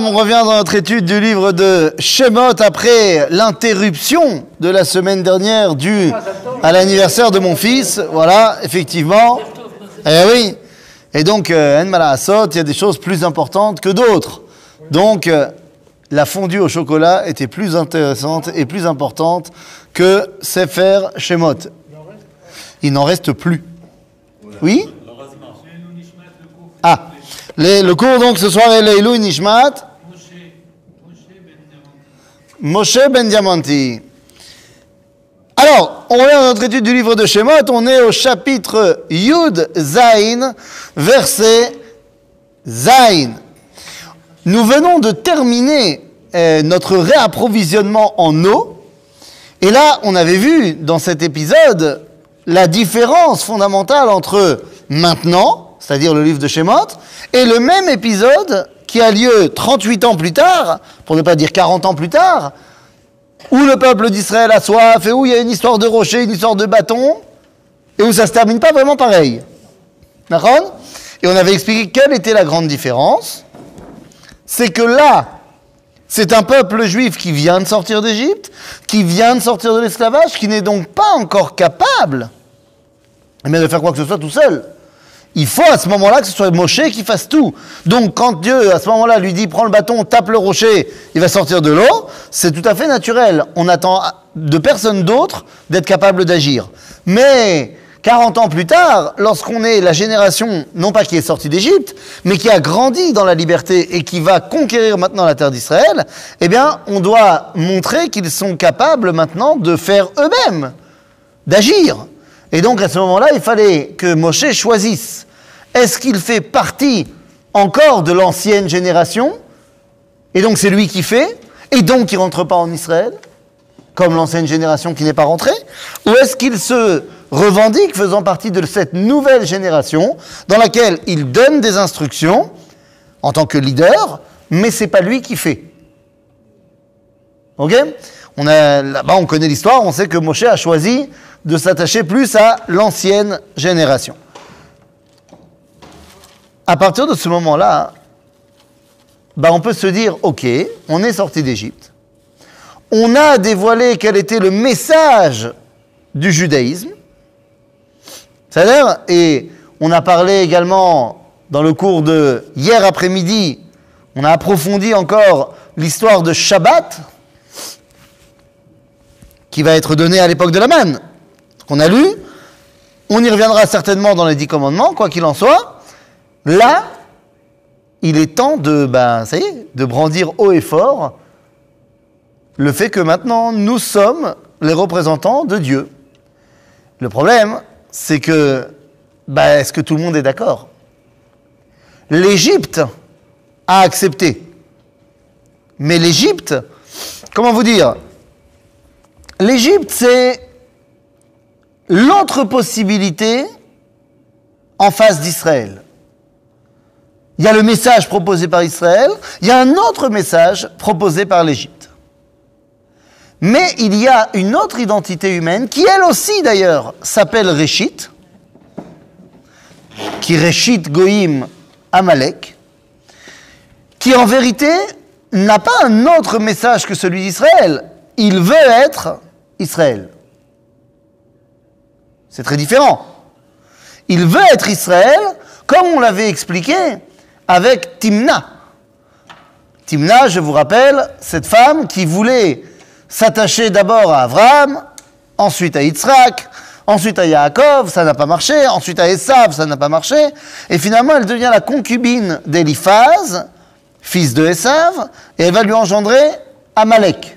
on revient dans notre étude du livre de Shemot après l'interruption de la semaine dernière due à l'anniversaire de mon fils. Voilà, effectivement. Eh oui. Et donc, euh, il y a des choses plus importantes que d'autres. Donc, euh, la fondue au chocolat était plus intéressante et plus importante que Sefer Shemot. Il n'en reste plus. Oui? Ah, le cours donc ce soir est Leilou Nishmat. Moshe Ben Diamanti. Alors, on revient dans notre étude du livre de Shemot, on est au chapitre Yud Zain, verset Zain. Nous venons de terminer euh, notre réapprovisionnement en eau. Et là, on avait vu dans cet épisode la différence fondamentale entre maintenant, c'est-à-dire le livre de Shemot, et le même épisode qui a lieu 38 ans plus tard, pour ne pas dire 40 ans plus tard, où le peuple d'Israël a soif et où il y a une histoire de rocher, une histoire de bâton, et où ça se termine pas vraiment pareil. D'accord? Et on avait expliqué quelle était la grande différence. C'est que là, c'est un peuple juif qui vient de sortir d'Égypte, qui vient de sortir de l'esclavage, qui n'est donc pas encore capable mais de faire quoi que ce soit tout seul. Il faut à ce moment-là que ce soit Moshe qui fasse tout. Donc quand Dieu à ce moment-là lui dit prends le bâton, tape le rocher, il va sortir de l'eau, c'est tout à fait naturel. On attend de personne d'autre d'être capable d'agir. Mais 40 ans plus tard, lorsqu'on est la génération, non pas qui est sortie d'Égypte, mais qui a grandi dans la liberté et qui va conquérir maintenant la terre d'Israël, eh bien, on doit montrer qu'ils sont capables maintenant de faire eux-mêmes, d'agir. Et donc à ce moment-là, il fallait que Moshe choisisse. Est-ce qu'il fait partie encore de l'ancienne génération? Et donc c'est lui qui fait. Et donc il ne rentre pas en Israël Comme l'ancienne génération qui n'est pas rentrée? Ou est-ce qu'il se revendique faisant partie de cette nouvelle génération dans laquelle il donne des instructions en tant que leader, mais c'est pas lui qui fait? Ok? On a, Là-bas, on connaît l'histoire, on sait que Moshe a choisi de s'attacher plus à l'ancienne génération. À partir de ce moment-là, bah on peut se dire, ok, on est sorti d'Égypte, on a dévoilé quel était le message du judaïsme, c'est-à-dire, et on a parlé également dans le cours de hier après-midi, on a approfondi encore l'histoire de Shabbat, qui va être donnée à l'époque de la manne qu'on a lu. On y reviendra certainement dans les dix commandements, quoi qu'il en soit. Là, il est temps de, ben, ça y est, de brandir haut et fort le fait que maintenant nous sommes les représentants de Dieu. Le problème, c'est que, ben, est-ce que tout le monde est d'accord? L'Égypte a accepté. Mais l'Égypte, comment vous dire? L'Égypte, c'est l'autre possibilité en face d'Israël. Il y a le message proposé par Israël, il y a un autre message proposé par l'Égypte. Mais il y a une autre identité humaine qui, elle aussi d'ailleurs, s'appelle Réchit, qui Réchit Goïm Amalek, qui en vérité n'a pas un autre message que celui d'Israël. Il veut être Israël. C'est très différent. Il veut être Israël, comme on l'avait expliqué avec Timna. Timna, je vous rappelle, cette femme qui voulait s'attacher d'abord à Abraham, ensuite à Yitzhak, ensuite à Yaakov, ça n'a pas marché, ensuite à Esav, ça n'a pas marché, et finalement elle devient la concubine d'Eliphaz, fils de Esav, et elle va lui engendrer Amalek.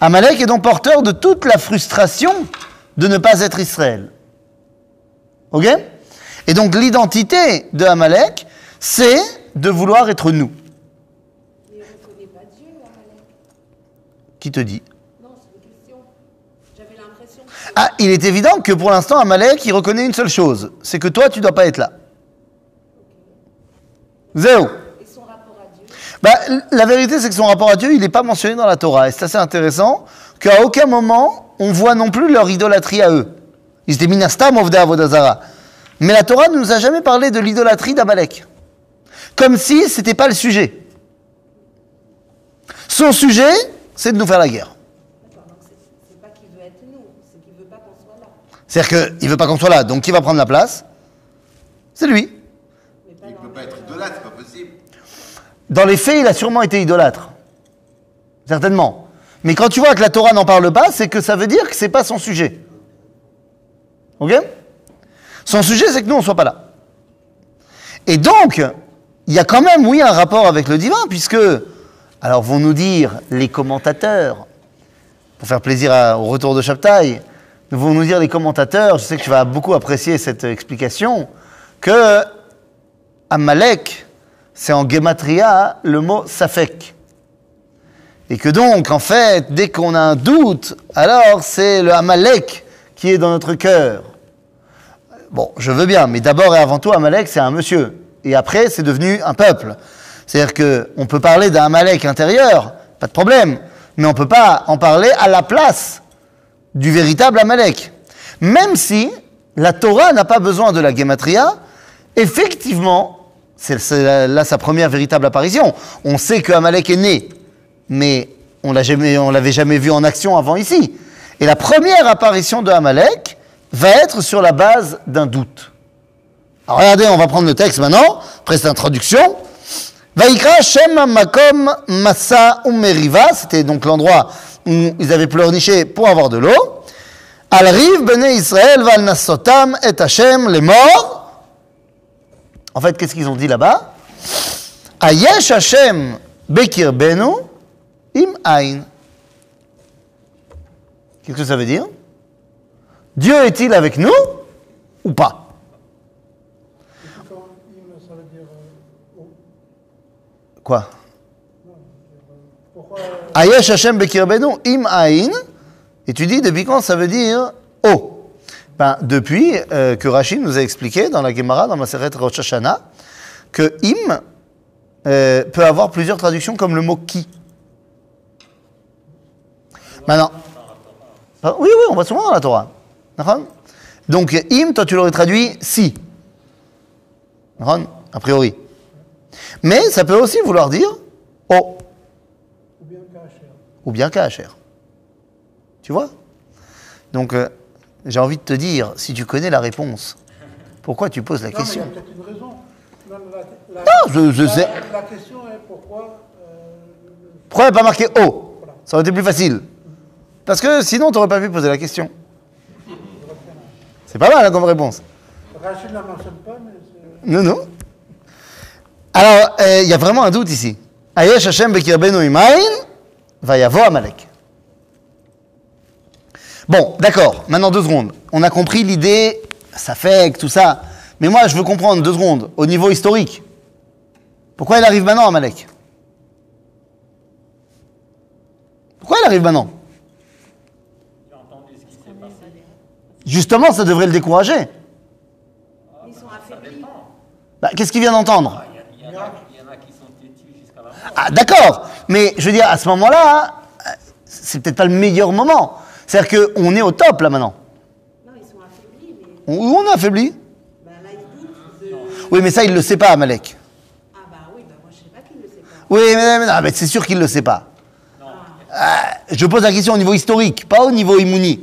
Amalek est donc porteur de toute la frustration de ne pas être Israël. Ok? Et donc l'identité de Amalek, c'est de vouloir être nous. Mais on ne connaît pas Dieu, Amalek. Qui te dit? Non, c'est une question. J'avais l'impression que Ah, il est évident que pour l'instant, Amalek, il reconnaît une seule chose, c'est que toi, tu ne dois pas être là. Zéro. et son rapport à Dieu? Bah, la vérité, c'est que son rapport à Dieu, il n'est pas mentionné dans la Torah. Et c'est assez intéressant qu'à aucun moment, on voit non plus leur idolâtrie à eux. Ils étaient minastam avodazara. Mais la Torah ne nous a jamais parlé de l'idolâtrie d'Amalek. Comme si ce n'était pas le sujet. Son sujet, c'est de nous faire la guerre. C'est-à-dire qu'il ne veut pas qu'on soit là, donc qui va prendre la place? C'est lui. Il ne peut pas être idolâtre, c'est pas possible. Dans les faits, il a sûrement été idolâtre. Certainement. Mais quand tu vois que la Torah n'en parle pas, c'est que ça veut dire que c'est pas son sujet. Ok? Son sujet, c'est que nous, on ne soit pas là. Et donc, il y a quand même, oui, un rapport avec le divin, puisque, alors vont nous dire les commentateurs, pour faire plaisir au retour de Chaptaï, vont nous dire les commentateurs, je sais que tu vas beaucoup apprécier cette explication, que Amalek, c'est en gematria le mot safek. Et que donc, en fait, dès qu'on a un doute, alors c'est le Amalek qui est dans notre cœur. Bon, je veux bien, mais d'abord et avant tout, Amalek, c'est un monsieur. Et après, c'est devenu un peuple. C'est-à-dire qu'on peut parler d'un Amalek intérieur, pas de problème, mais on ne peut pas en parler à la place du véritable Amalek. Même si la Torah n'a pas besoin de la Gematria, effectivement, c'est là sa première véritable apparition. On sait que Amalek est né, mais on on l'avait jamais vu en action avant ici. Et la première apparition de Amalek va être sur la base d'un doute. Alors regardez, on va prendre le texte maintenant, après cette introduction. Vaikra Shem Makom Massa Umeriva, c'était donc l'endroit où ils avaient pleurniché pour avoir de l'eau. Al Riv Bene Israël Val Nasotam et Hashem, les morts. En fait, qu'est-ce qu'ils ont dit là-bas? Ayesh Hashem Bekir Benu Im Ain. Qu'est-ce que ça veut dire? Dieu est-il avec nous ou pas? Quoi? Ayesh Hashem Bekirbenu im aïn. Et tu dis depuis quand ça veut dire oh ben, Depuis euh, que Rachid nous a expliqué dans la Gemara, dans ma Maseret Rosh Hashanah, que im euh, peut avoir plusieurs traductions comme le mot qui. Maintenant. Ah, Oui, oui, on va souvent dans la Torah. Donc im, toi tu l'aurais traduit si. A priori. Mais ça peut aussi vouloir dire oh Ou bien ou bien KHR. Tu vois Donc, euh, j'ai envie de te dire, si tu connais la réponse, pourquoi tu poses la Non, mais il y question a peut-être une raison. Non, la, la- Non, je- je la- sais. La question est pourquoi. euh, Pourquoi il n'y a pas marqué O? Ça aurait été plus facile. Parce que sinon, tu n'aurais pas pu poser la question. C'est pas mal hein, comme réponse. Rachid la mentionne pas, mais c'est. Non, non. Alors, euh, il y a vraiment un doute ici. Ayesh Hashem Bekirbenu Imain, va y avoir Amalek. Bon, d'accord, maintenant deux secondes. On a compris l'idée, ça fait que tout ça. Mais moi, je veux comprendre deux secondes, au niveau historique. Pourquoi il arrive maintenant, Amalek? Pourquoi il arrive maintenant? Justement, ça devrait le décourager. Ils sont affaiblis. Bah, Qu'est-ce qu'il vient d'entendre Il y, en a, il y en a qui sont têtus jusqu'à la mort. Ah, d'accord, mais je veux dire, à ce moment-là, euh, c'est peut-être pas le meilleur moment. C'est-à-dire qu'on est au top là maintenant. Non, ils sont affaiblis, mais On- Où on est affaibli ben, là, ils doutent de. Oui, mais ça, il le sait pas, Amalek. Ah, bah oui, bah moi, je sais pas qu'il le sait pas. Oui, mais, mais non, mais c'est sûr qu'il le sait pas. Ah, je pose la question au niveau historique, pas au niveau immouni.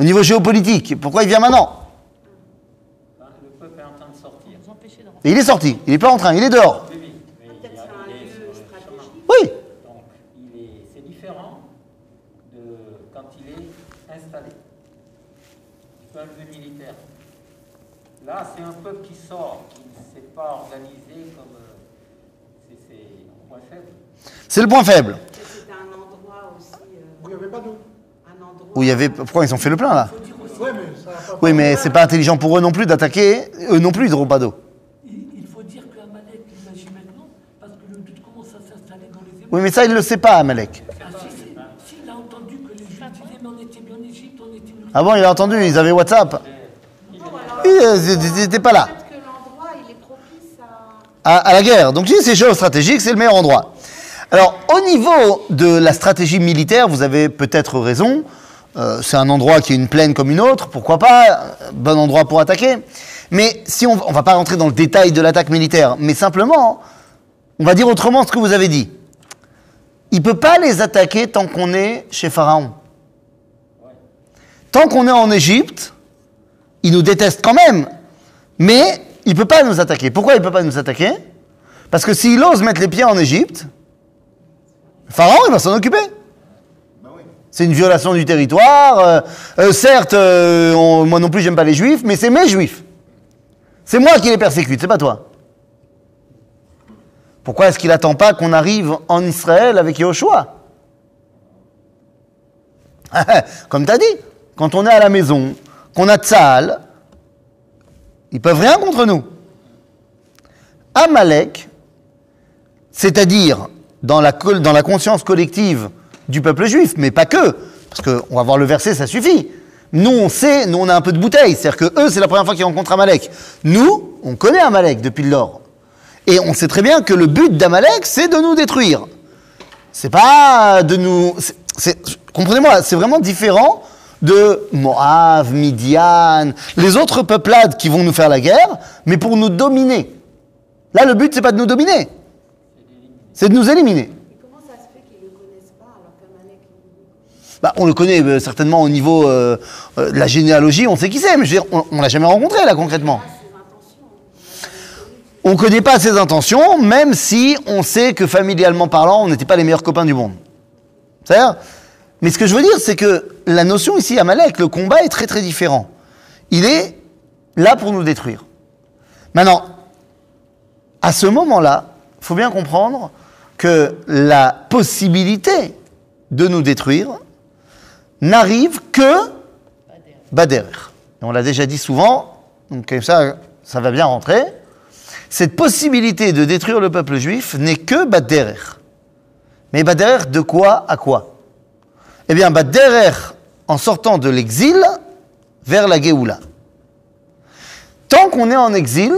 Au niveau géopolitique. Pourquoi il vient maintenant Le peuple est en train de sortir. Il est sorti, il est pas en train, il est dehors. Oui, le. Donc, c'est différent de quand il est installé. Du point de militaire. Là, c'est un peuple qui sort, qui ne s'est pas organisé comme. c'est, un point faible. C'est le point faible. Peut-être c'était un endroit aussi. euh, Où il n'y avait pas d'eau. un endroit. Où il y avait. Pourquoi ils ont fait le plein là Oui, mais c'est pas intelligent pour eux non plus d'attaquer. Eux non plus, ils n'auront pas d'eau. Il, faut dire qu'Amalek, il agit maintenant parce que le doute commence à s'installer dans les. Oui, mais ça, il le sait pas, Amalek. Ah, si, si, s'il a entendu que les Juifs disaient, mais on était bien en Égypte, on était Ah bon, il a entendu, ils avaient WhatsApp. Euh, ils n'étaient pas là. Peut-être que l'endroit, il est propice à. à, à la guerre. Donc, si c'est géostratégique, c'est le meilleur endroit. Alors, au niveau de la stratégie militaire, vous avez peut-être raison. Euh, c'est un endroit qui est une plaine comme une autre, pourquoi pas, euh, bon endroit pour attaquer. Mais si on, on va pas rentrer dans le détail de l'attaque militaire, mais simplement, on va dire autrement ce que vous avez dit. Il peut pas les attaquer tant qu'on est chez Pharaon. Tant qu'on est en Égypte, il nous déteste quand même, mais il peut pas nous attaquer. Pourquoi il peut pas nous attaquer? Parce que s'il ose mettre les pieds en Égypte, Pharaon, il va s'en occuper. C'est une violation du territoire. euh, euh, certes, euh, moi non plus, j'aime pas les juifs, mais c'est mes juifs. C'est moi qui les persécute, c'est pas toi. Pourquoi est-ce qu'il attend pas qu'on arrive en Israël avec Yahushua Comme tu as dit, quand on est à la maison, qu'on a Tzahal, ils peuvent rien contre nous. Amalek, c'est-à-dire dans la conscience collective du peuple juif, mais pas que, parce qu'on va voir le verset, ça suffit. Nous, on sait, nous, on a un peu de bouteille, c'est-à-dire que eux, c'est la première fois qu'ils rencontrent Amalek. Nous, on connaît Amalek depuis lors. Et on sait très bien que le but d'Amalek, c'est de nous détruire. C'est pas de nous. Comprenez-moi, c'est vraiment différent de Moab, Midian, les autres peuplades qui vont nous faire la guerre, mais pour nous dominer. Là, le but, c'est pas de nous dominer, c'est de nous éliminer. Et comment ça se fait qu'ils ne le connaissent pas alors qu'Amalek il- Bah, on le connaît euh, certainement au niveau euh, euh, de la généalogie, on sait qui c'est, mais je veux dire, on, on l'a jamais rencontré là concrètement. On connaît pas ses intentions, même si on sait que familialement parlant, on n'était pas les meilleurs copains du monde. C'est-à-dire Mais ce que je veux dire, c'est que la notion ici, Amalek, le combat est très très différent. Il est là pour nous détruire. Maintenant, à ce moment-là, il faut bien comprendre que la possibilité de nous détruire n'arrive que Bader. Et on l'a déjà dit souvent, donc comme ça, ça va bien rentrer. Cette possibilité de détruire le peuple juif n'est que Bader. Mais Bader de quoi à quoi? Eh bien, Bader en sortant de l'exil vers la Géoula. Tant qu'on est en exil,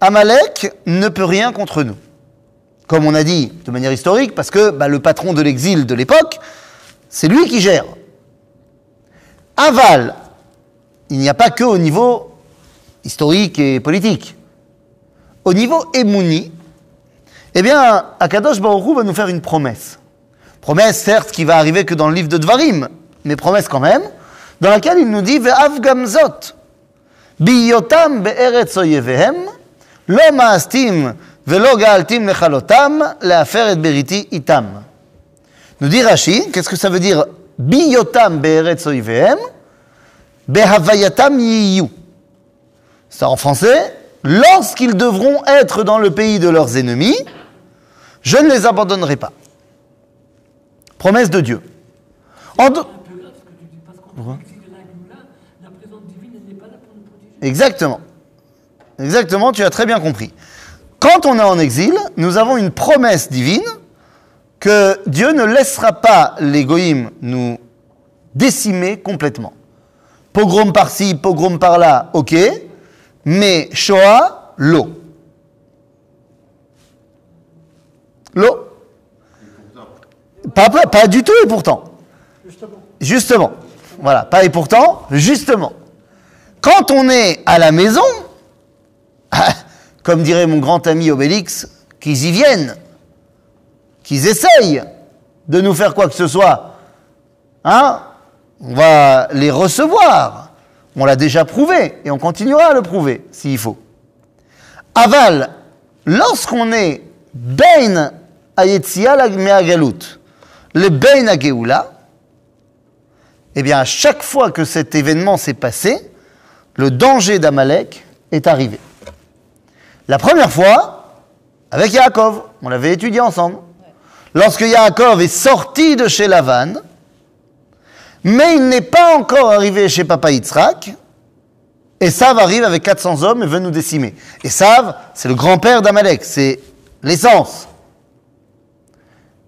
Amalek ne peut rien contre nous. Comme on a dit de manière historique, parce que bah, le patron de l'exil de l'époque, c'est lui qui gère. Aval, il n'y a pas que au niveau historique et politique. Au niveau émouni, eh bien, Akadosh Baruch Hu va nous faire une promesse. Promesse, certes, qui va arriver que dans le livre de Dvarim, mais promesse quand même, dans laquelle il nous dit Ve'av gamzot, biyotam be'eretz oyevehem, lo ma'astim ve'lo ga'altim lechalotam, le'afer et beriti itam. Nous dit Rashi, qu'est-ce que ça veut dire Biyotam be'eretz behavayatam yiyu. C'est en français, lorsqu'ils devront être dans le pays de leurs ennemis, je ne les abandonnerai pas. Promesse de Dieu. Exactement. Exactement, tu as très bien compris. Quand on est en exil, nous avons une promesse divine que Dieu ne laissera pas les nous décimer complètement. Pogrom par-ci, pogrom par-là, ok, mais Shoah, l'eau. L'eau. Pas, pas, du tout et pourtant. Justement. Voilà, pas et pourtant, justement. Quand on est à la maison, comme dirait mon grand ami Obélix, qu'ils y viennent, qu'ils essayent de nous faire quoi que ce soit, hein, on va les recevoir. On l'a déjà prouvé et on continuera à le prouver s'il faut. Aval, lorsqu'on est Ben Ayetzia Meagalut, le Ben Ageoula, eh bien, à chaque fois que cet événement s'est passé, le danger d'Amalek est arrivé. La première fois, avec Yaakov, on l'avait étudié ensemble. Lorsque Yaakov est sorti de chez Lavan, mais il n'est pas encore arrivé chez Papa Yitzhak, Esav arrive avec 400 hommes et veut nous décimer. Esav, c'est le grand-père d'Amalek, c'est l'essence.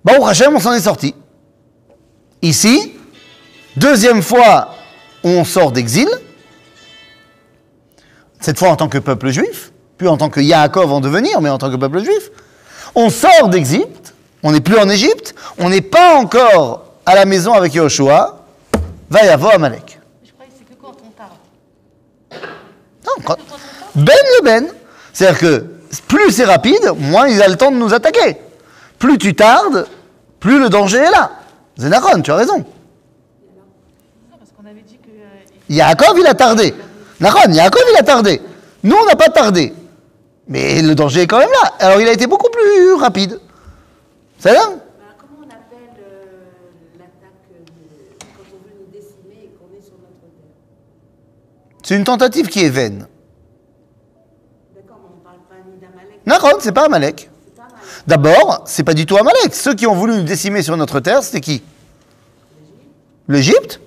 Baruch Hashem, on s'en est sorti. Ici, deuxième fois, on sort d'exil, cette fois en tant que peuple juif, plus en tant que Yaakov en devenir, mais en tant que peuple juif. On sort d'Égypte, on n'est plus en Égypte, on n'est pas encore à la maison avec Yahushua, va y avoir Amalek. Je croyais que c'est que quand on parle. Non, quand- Ben le ben. C'est-à-dire que plus c'est rapide, moins il a le temps de nous attaquer. Plus tu tardes, plus le danger est là. Zénaron, tu as raison. Euh, il- Yaakov, il a tardé. Naron, Yaakov, il a tardé. Nous, on n'a pas tardé. Mais le danger est quand même là. Alors, il a été beaucoup plus rapide. C'est là Alors, comment on appelle euh, l'attaque quand on veut nous décimer et qu'on est sur notre terre? C'est une tentative qui est vaine. D'accord, mais on ne parle pas ni d'Amalek, Naron, c'est pas Amalek. D'abord, c'est pas du tout Amalek. Ceux qui ont voulu nous décimer sur notre terre, c'était qui? L'Égypte.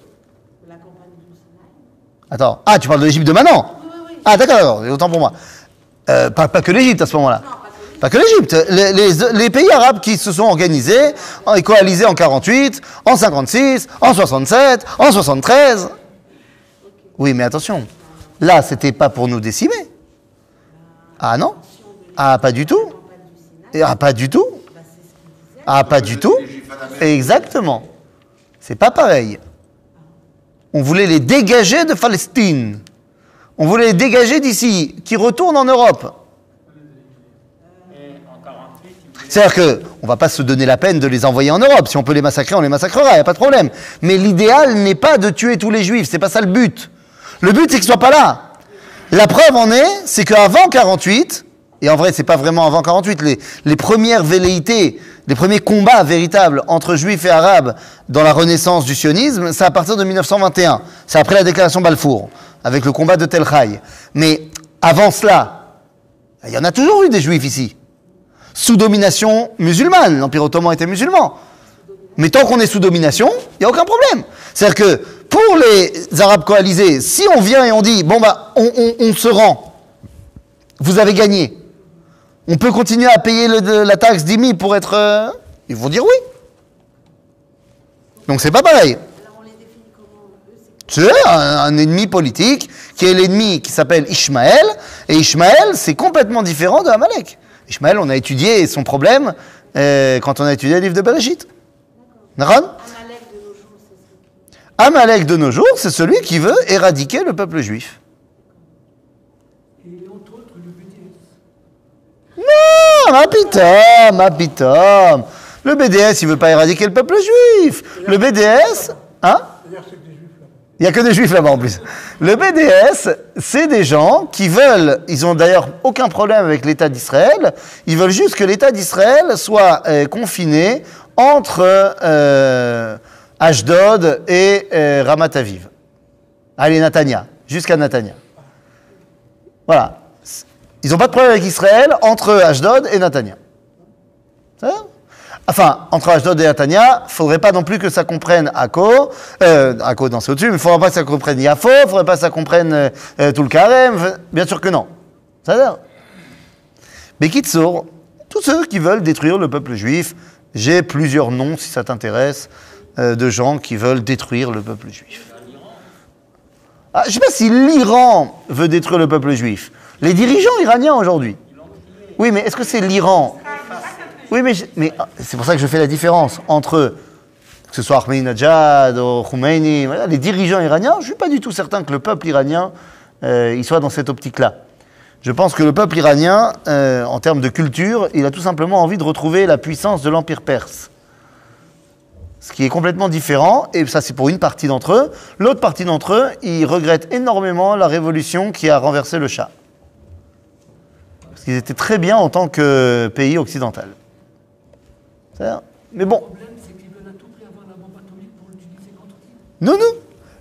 Attends. Ah, tu parles de l'Égypte de maintenant Ah, d'accord, d'accord. Autant pour moi. Euh, pas, pas que l'Égypte à ce moment-là. Pas que l'Égypte. Les, pays arabes qui se sont organisés et coalisés en 48, en 56, en 67, en 73. Oui, mais attention. Là, c'était pas pour nous décimer. Ah non? Ah, pas du tout. Ah, pas du tout. Ah, pas du tout. Exactement. C'est pas pareil. On voulait les dégager de Palestine. On voulait les dégager d'ici, qui retournent en Europe. Et en 48, il voulait C'est-à-dire que on va pas se donner la peine de les envoyer en Europe. Si on peut les massacrer, on les massacrera, il n'y a pas de problème. Mais l'idéal n'est pas de tuer tous les juifs, c'est pas ça le but. Le but, c'est qu'ils soient pas là. La preuve en est, c'est qu'avant 48, et en vrai, c'est pas vraiment avant 48, les, les premières velléités, les premiers combats véritables entre juifs et arabes dans la renaissance du sionisme, c'est à partir de 1921. C'est après la déclaration Balfour, avec le combat de Tel Haï. Mais avant cela, il y en a toujours eu des juifs ici sous domination musulmane. L'Empire ottoman était musulman. Mais tant qu'on est sous domination, il n'y a aucun problème. C'est-à-dire que pour les Arabes coalisés, si on vient et on dit, bon bah, on, se rend, vous avez gagné, on peut continuer à payer la taxe d'IMI pour être... euh, Ils vont dire oui. Donc c'est pas pareil. C'est un, un ennemi politique qui est l'ennemi qui s'appelle Ishmaël. Et Ishmaël, c'est complètement différent de Amalek. Ishmaël, on a étudié son problème euh, quand on a étudié le livre de Bereshit. Naran? Amalek de nos jours, c'est celui qui veut éradiquer le peuple juif. Non, ma pitom, ma pitom. Le BDS, il veut pas éradiquer le peuple juif. Le BDS, hein? Il n'y a que des juifs là-bas en plus. Le BDS, c'est des gens qui veulent, ils ont d'ailleurs aucun problème avec l'État d'Israël, ils veulent juste que l'État d'Israël soit euh, confiné entre euh, Ashdod et euh, Ramat Aviv. Allez, Natania, jusqu'à Natania. Voilà. Ils n'ont pas de problème avec Israël entre Ashdod et Natania. Enfin, entre Ashdod et Natania, faudrait pas non plus que ça comprenne Akko, euh, Akko dans au-dessus, mais faudrait pas que ça comprenne Yafo, faudrait pas que ça comprenne euh, euh, tout le carême, bien sûr que non. Ça va Mais Kitsour, tous ceux qui veulent détruire le peuple juif, j'ai plusieurs noms si ça t'intéresse, euh, de gens qui veulent détruire le peuple juif. Ah, je ne sais pas si l'Iran veut détruire le peuple juif. Les dirigeants iraniens aujourd'hui. Oui, mais est-ce que c'est l'Iran? Oui, mais, ah, c'est pour ça que je fais la différence entre que ce soit Ahmadinejad ou Khomeini, les dirigeants iraniens. Je ne suis pas du tout certain que le peuple iranien euh, soit dans cette optique-là. Je pense que le peuple iranien, euh, en termes de culture, il a tout simplement envie de retrouver la puissance de l'Empire perse. Ce qui est complètement différent, et ça c'est pour une partie d'entre eux. L'autre partie d'entre eux, ils regrettent énormément la révolution qui a renversé le Shah. Parce qu'ils étaient très bien en tant que pays occidental. Mais bon, non, non.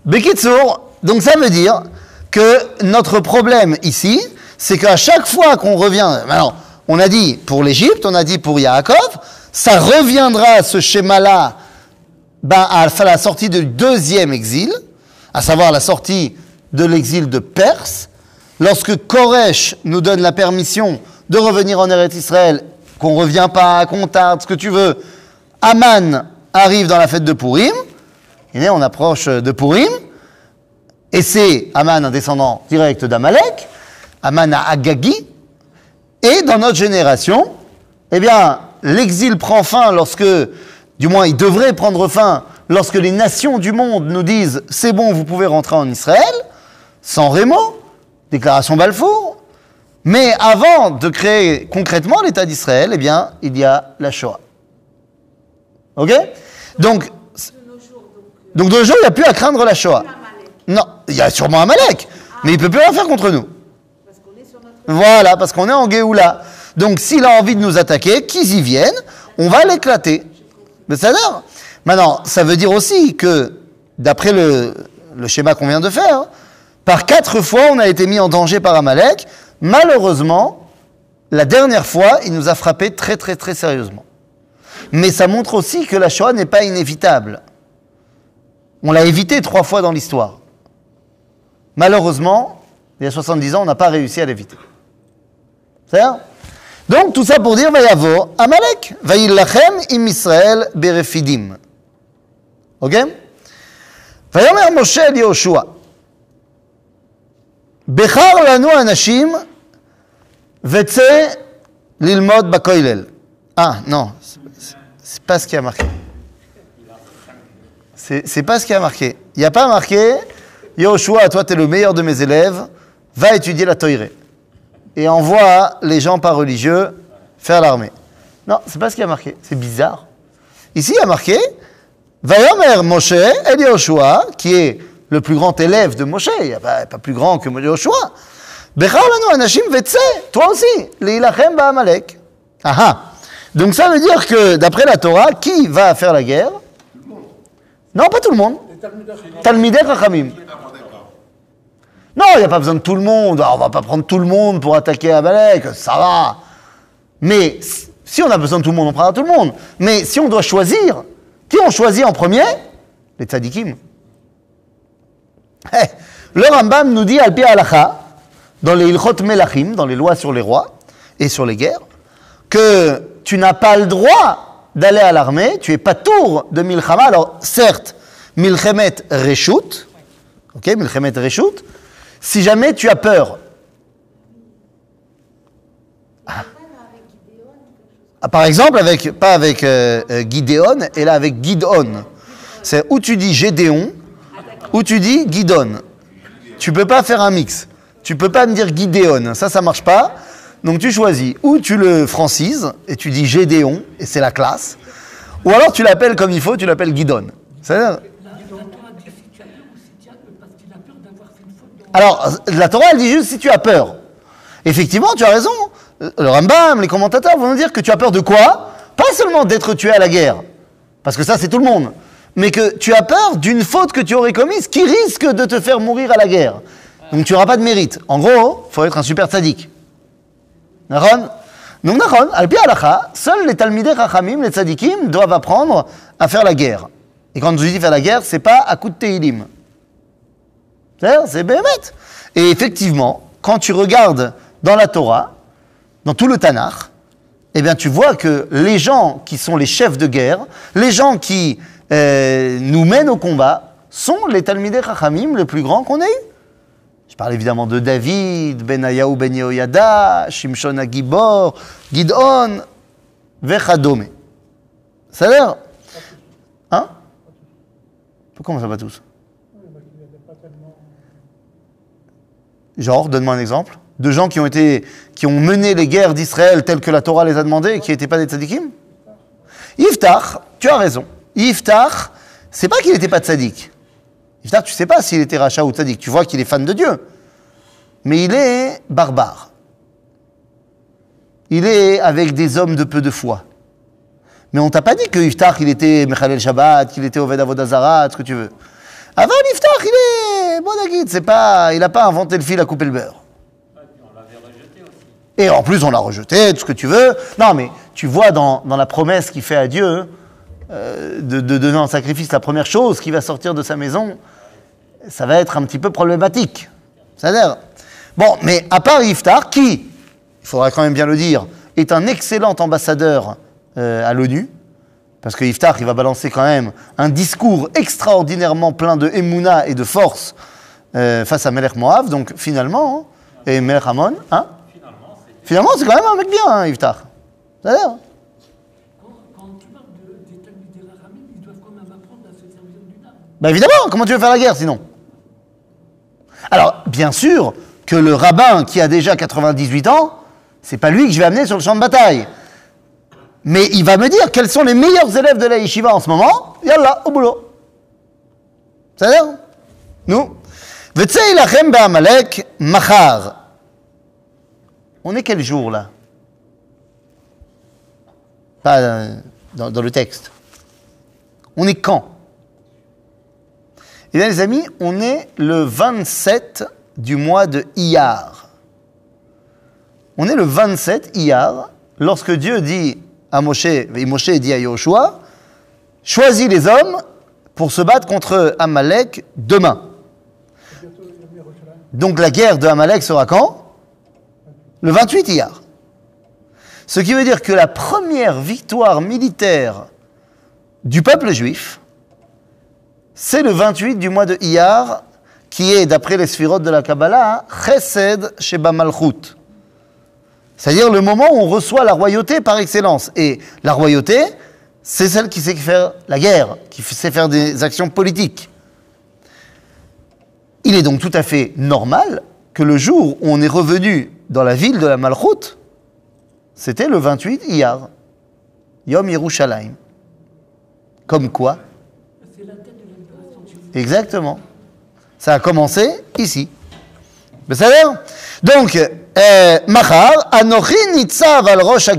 Bekitsour, donc ça veut dire que notre problème ici, c'est qu'à chaque fois qu'on revient, alors, on a dit pour l'Égypte, on a dit pour Yaakov, ça reviendra ce schéma-là ben, à la sortie du deuxième exil, à savoir la sortie de l'exil de Perse, lorsque Koresh nous donne la permission de revenir en Eretz Israël, qu'on revient pas, qu'on tarde, ce que tu veux, Aman arrive dans la fête de Purim, et on approche de Purim, et c'est Aman, un descendant direct d'Amalek, Aman à Agagi, et dans notre génération, eh bien, l'exil prend fin lorsque, du moins, il devrait prendre fin lorsque les nations du monde nous disent c'est bon, vous pouvez rentrer en Israël, sans Rémo, déclaration Balfour. Mais avant de créer concrètement l'État d'Israël, eh bien, il y a la Shoah. Ok? Donc, donc de nos jours, il n'y a plus à craindre la Shoah. Non, il y a sûrement Amalek, mais il peut plus rien faire contre nous. Voilà, parce qu'on est en Géoula. Donc s'il a envie de nous attaquer, qu'ils y viennent, on va l'éclater. Mais ça Maintenant, ça veut dire aussi que, d'après le, le schéma qu'on vient de faire, par quatre fois, on a été mis en danger par Amalek. Malheureusement, la dernière fois, il nous a frappé très très très sérieusement. Mais ça montre aussi que la Shoah n'est pas inévitable. On l'a évité trois fois dans l'histoire. Malheureusement, il y a 70 ans, on n'a pas réussi à l'éviter. C'est ça Donc, tout ça pour dire, Vayavo, Amalek, Vayillachem im Israël berefidim. Ok ויאמר משה אל יהושע, בחר לנו אנשים Vetse l'ilmod bakoilel. Ah, non, c'est pas ce qui a marqué. C'est pas ce qui a marqué. Il n'y a pas marqué Yoshua, toi, tu es le meilleur de mes élèves, va étudier la Toire. Et envoie les gens pas religieux faire l'armée. Non, c'est pas ce qui a marqué. C'est bizarre. Ici, il y a marqué Vayomer Moshe et Yoshua, qui est le plus grand élève de Moshe. Il n'y a pas, pas, plus grand que Yoshua. Toi aussi, leilachem ba'amalek. Ah ah. Donc ça veut dire que, d'après la Torah, qui va faire la guerre? Non, pas tout le monde. Talmidei Chachamim. Non, il n'y a pas besoin de tout le monde. Alors, on va pas prendre tout le monde pour attaquer Amalek, ça va. Mais si- on a besoin de tout le monde, on prendra tout le monde. Mais si on doit choisir, qui on choisit en premier? Les tzadikim. Eh, le Rambam nous dit, Alpi Halacha, dans les Ilchot Melachim, dans les lois sur les rois et sur les guerres, que tu n'as pas le droit d'aller à l'armée, tu es pas tour de Milchama. Alors, certes, Milchemet Reshut, ok, si jamais tu as peur. Ah, par exemple, pas avec euh, euh, Gideon, et là avec Gidon. C'est où tu dis Gédéon, ou tu dis Gidon. Tu peux pas faire un mix. Tu peux pas me dire Gideon, ça, ça marche pas. Donc tu choisis, ou tu le francises, et tu dis Gédéon, et c'est la classe, ou alors tu l'appelles comme il faut, tu l'appelles dans Alors, la Torah, elle dit juste si tu as peur. Effectivement, tu as raison. Le Rambam, les commentateurs vont nous dire que tu as peur de quoi? Pas seulement d'être tué à la guerre, parce que ça, c'est tout le monde, mais que tu as peur d'une faute que tu aurais commise qui risque de te faire mourir à la guerre. Donc, tu n'auras pas de mérite. En gros, il faut être un super tzaddik. Naron Donc, Naron, al pi halacha, seuls les Talmidei Chachamim, les tzaddikim, doivent apprendre à faire la guerre. Et quand je dis faire la guerre, c'est pas à coup de Teilim. C'est Béhémet. Et effectivement, quand tu regardes dans la Torah, dans tout le Tanakh, eh bien, tu vois que les gens qui sont les chefs de guerre, les gens qui euh, nous mènent au combat, sont les Talmidei Chachamim les plus grands qu'on ait eu. Parle évidemment de David, Benayahu Ben Yehoyada, Shimshon Agibor, Gidon, Vechadome. Ça a l'air Hein? Comment ça va tous? Genre, donne-moi un exemple. De gens qui ont été, qui ont mené les guerres d'Israël telles que la Torah les a demandées et qui n'étaient pas des tzadikim? Yiftach, tu as raison. Yiftach, c'est pas qu'il n'était pas tzadik. Yiftach, tu sais pas s'il était rachat ou tzadik. Tu vois qu'il est fan de Dieu. Mais il est barbare. Il est avec des hommes de peu de foi. Mais on t'a pas dit que Yiftach, il était Mechalel Shabbat, qu'il était Oved Avodazara, ce que tu veux. Avant Yiftach, il est bon Nagid, c'est pas, il n'a pas inventé le fil à couper le beurre. On rejeté aussi. Et en plus, on l'a rejeté, tout ce que tu veux. Non, mais tu vois dans, dans la promesse qu'il fait à Dieu euh, de, de donner en sacrifice la première chose qui va sortir de sa maison, ça va être un petit peu problématique. C'est-à-dire, bon, mais à part Iftar, qui, il faudra quand même bien le dire, est un excellent ambassadeur euh, à l'ONU, parce que Iftar, il va balancer quand même un discours extraordinairement plein de émouna et de force euh, face à Melech Moav, donc finalement, hein, et Melech Hamon, hein, Finalement, c'est quand même un mec bien, hein, Iftar. Arme. Bah évidemment, comment tu veux faire la guerre sinon? Alors, bien sûr que le rabbin qui a déjà 98 ans, c'est pas lui que je vais amener sur le champ de bataille. Mais il va me dire quels sont les meilleurs élèves de la yeshiva en ce moment. Yallah, au boulot. Ça dire Nous? Machar. On est quel jour là? Pas euh, dans, dans le texte. On est quand? Eh bien les amis, on est le 27 du mois de Iyar. On est le 27 Iyar, lorsque Dieu dit à Moshe, et Moshe dit à Yoshua, choisis les hommes pour se battre contre Amalek demain. Donc la guerre de Amalek sera quand? Le 28 Iyar. Ce qui veut dire que la première victoire militaire du peuple juif, c'est le 28 du mois de Iyar, qui est, d'après les sphirotes de la Kabbalah, Chesed Sheba Malchut. C'est-à-dire le moment où on reçoit la royauté par excellence. Et la royauté, c'est celle qui sait faire la guerre, qui sait faire des actions politiques. Il est donc tout à fait normal que le jour où on est revenu dans la ville de la Malchut, c'était le 28 Iyar, Yom Yerushalayim. Comme quoi. Exactement. Ça a commencé ici. Donc, euh, Machar, Anochi nitzav al rosh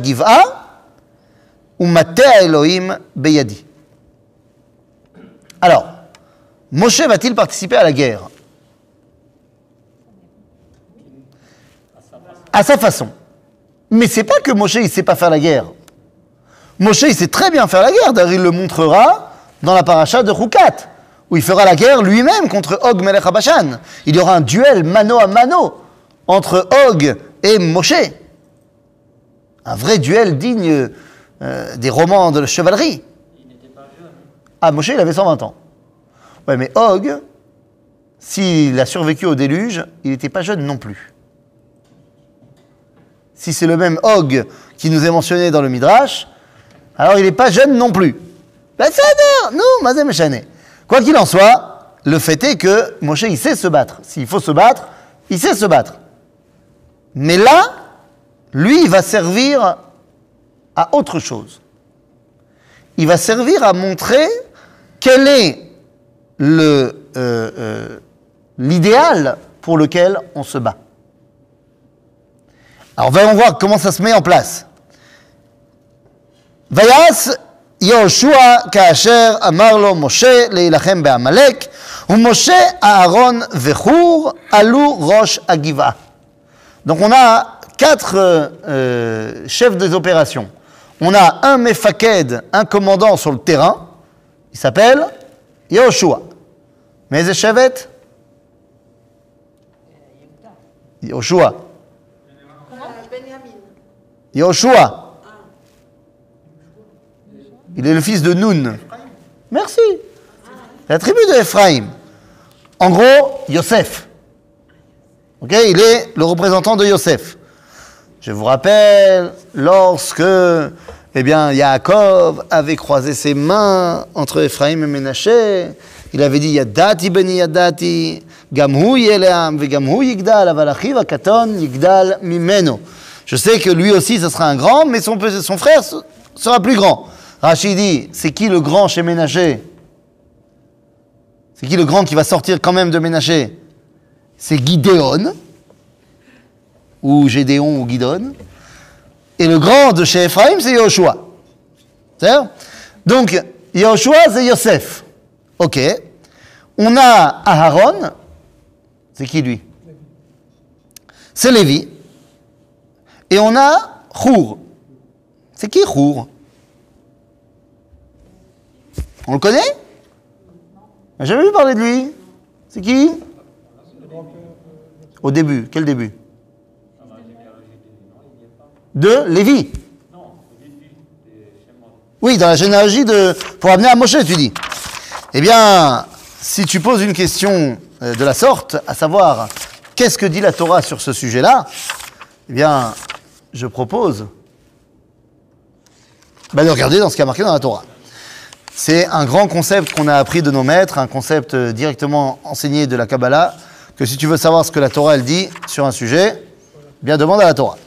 umatea Elohim beyadi. Alors, Moshe va-t-il participer à la guerre? À sa façon. Mais c'est pas que Moshe il sait pas faire la guerre. Moshe il sait très bien faire la guerre. D'ailleurs, il le montrera dans la paracha de Rukat, où il fera la guerre lui-même contre Og Melech Habashan. Il y aura un duel mano à mano entre Og et Moshe. Un vrai duel digne euh, des romans de la chevalerie. Il n'était. Ah, Moshe, il avait 120 ans. Ouais, mais Og, s'il a survécu au déluge, il n'était pas jeune non plus. Si c'est le même Og qui nous est mentionné dans le Midrash, alors il n'est pas jeune non plus. L'air, nous, Mazem. Quoi qu'il en soit, le fait est que Moshe, il sait se battre. S'il faut se battre, il sait se battre. Mais là, lui, il va servir à autre chose il va servir à montrer quel est euh, euh, l'idéal pour lequel on se bat. Alors, voyons voir comment ça se met en place. Vayas Yoshua כאשר אמר לו משה להילחם בעמלק, ומשה, אהרון וחור עלו ראש הגבעה. Donc on a quatre euh, euh, chefs des opérations. On a un mefaked, un commandant sur le terrain, il s'appelle Yoshua. Mais c'est Shevet Yoshua. Benjamin. Il est le fils de Nun. Merci. La tribu de Ephraïm. En gros, Yosef. Ok, il est le représentant de Yosef. Je vous rappelle, lorsque, eh Yaakov avait croisé ses mains entre Ephraïm et Ménaché, il avait dit Yadati beni Yadati, gam hu yeleam, ve gam hu yigdal, aval achiv hakaton yigdal mimeno. Je sais que lui aussi, ce sera un grand, mais son, frère se- sera plus grand. Rachid dit, c'est qui le grand chez Ménaché C'est qui le grand qui va sortir quand même de Ménaché C'est Gideon, ou Gédéon ou Guidon. Et le grand de chez Ephraïm, c'est Yoshua. Donc, Yoshua, c'est Yosef. Ok. On a Aharon. C'est qui lui? C'est Lévi. Et on a Chour. C'est qui Chour? On le connaît? On n'a jamais vu parler de lui. C'est qui? Au début. Quel début? De Lévi. Oui, dans la généalogie de. Pour amener à Moshe, tu dis. Eh bien, si tu poses une question euh, de la sorte, à savoir qu'est-ce que dit la Torah sur ce sujet-là, eh bien, je propose bah, de regarder dans ce qui a marqué dans la Torah. C'est un grand concept qu'on a appris de nos maîtres, un concept euh, directement enseigné de la Kabbalah que si tu veux savoir ce que la Torah elle dit sur un sujet, bien demande à la Torah.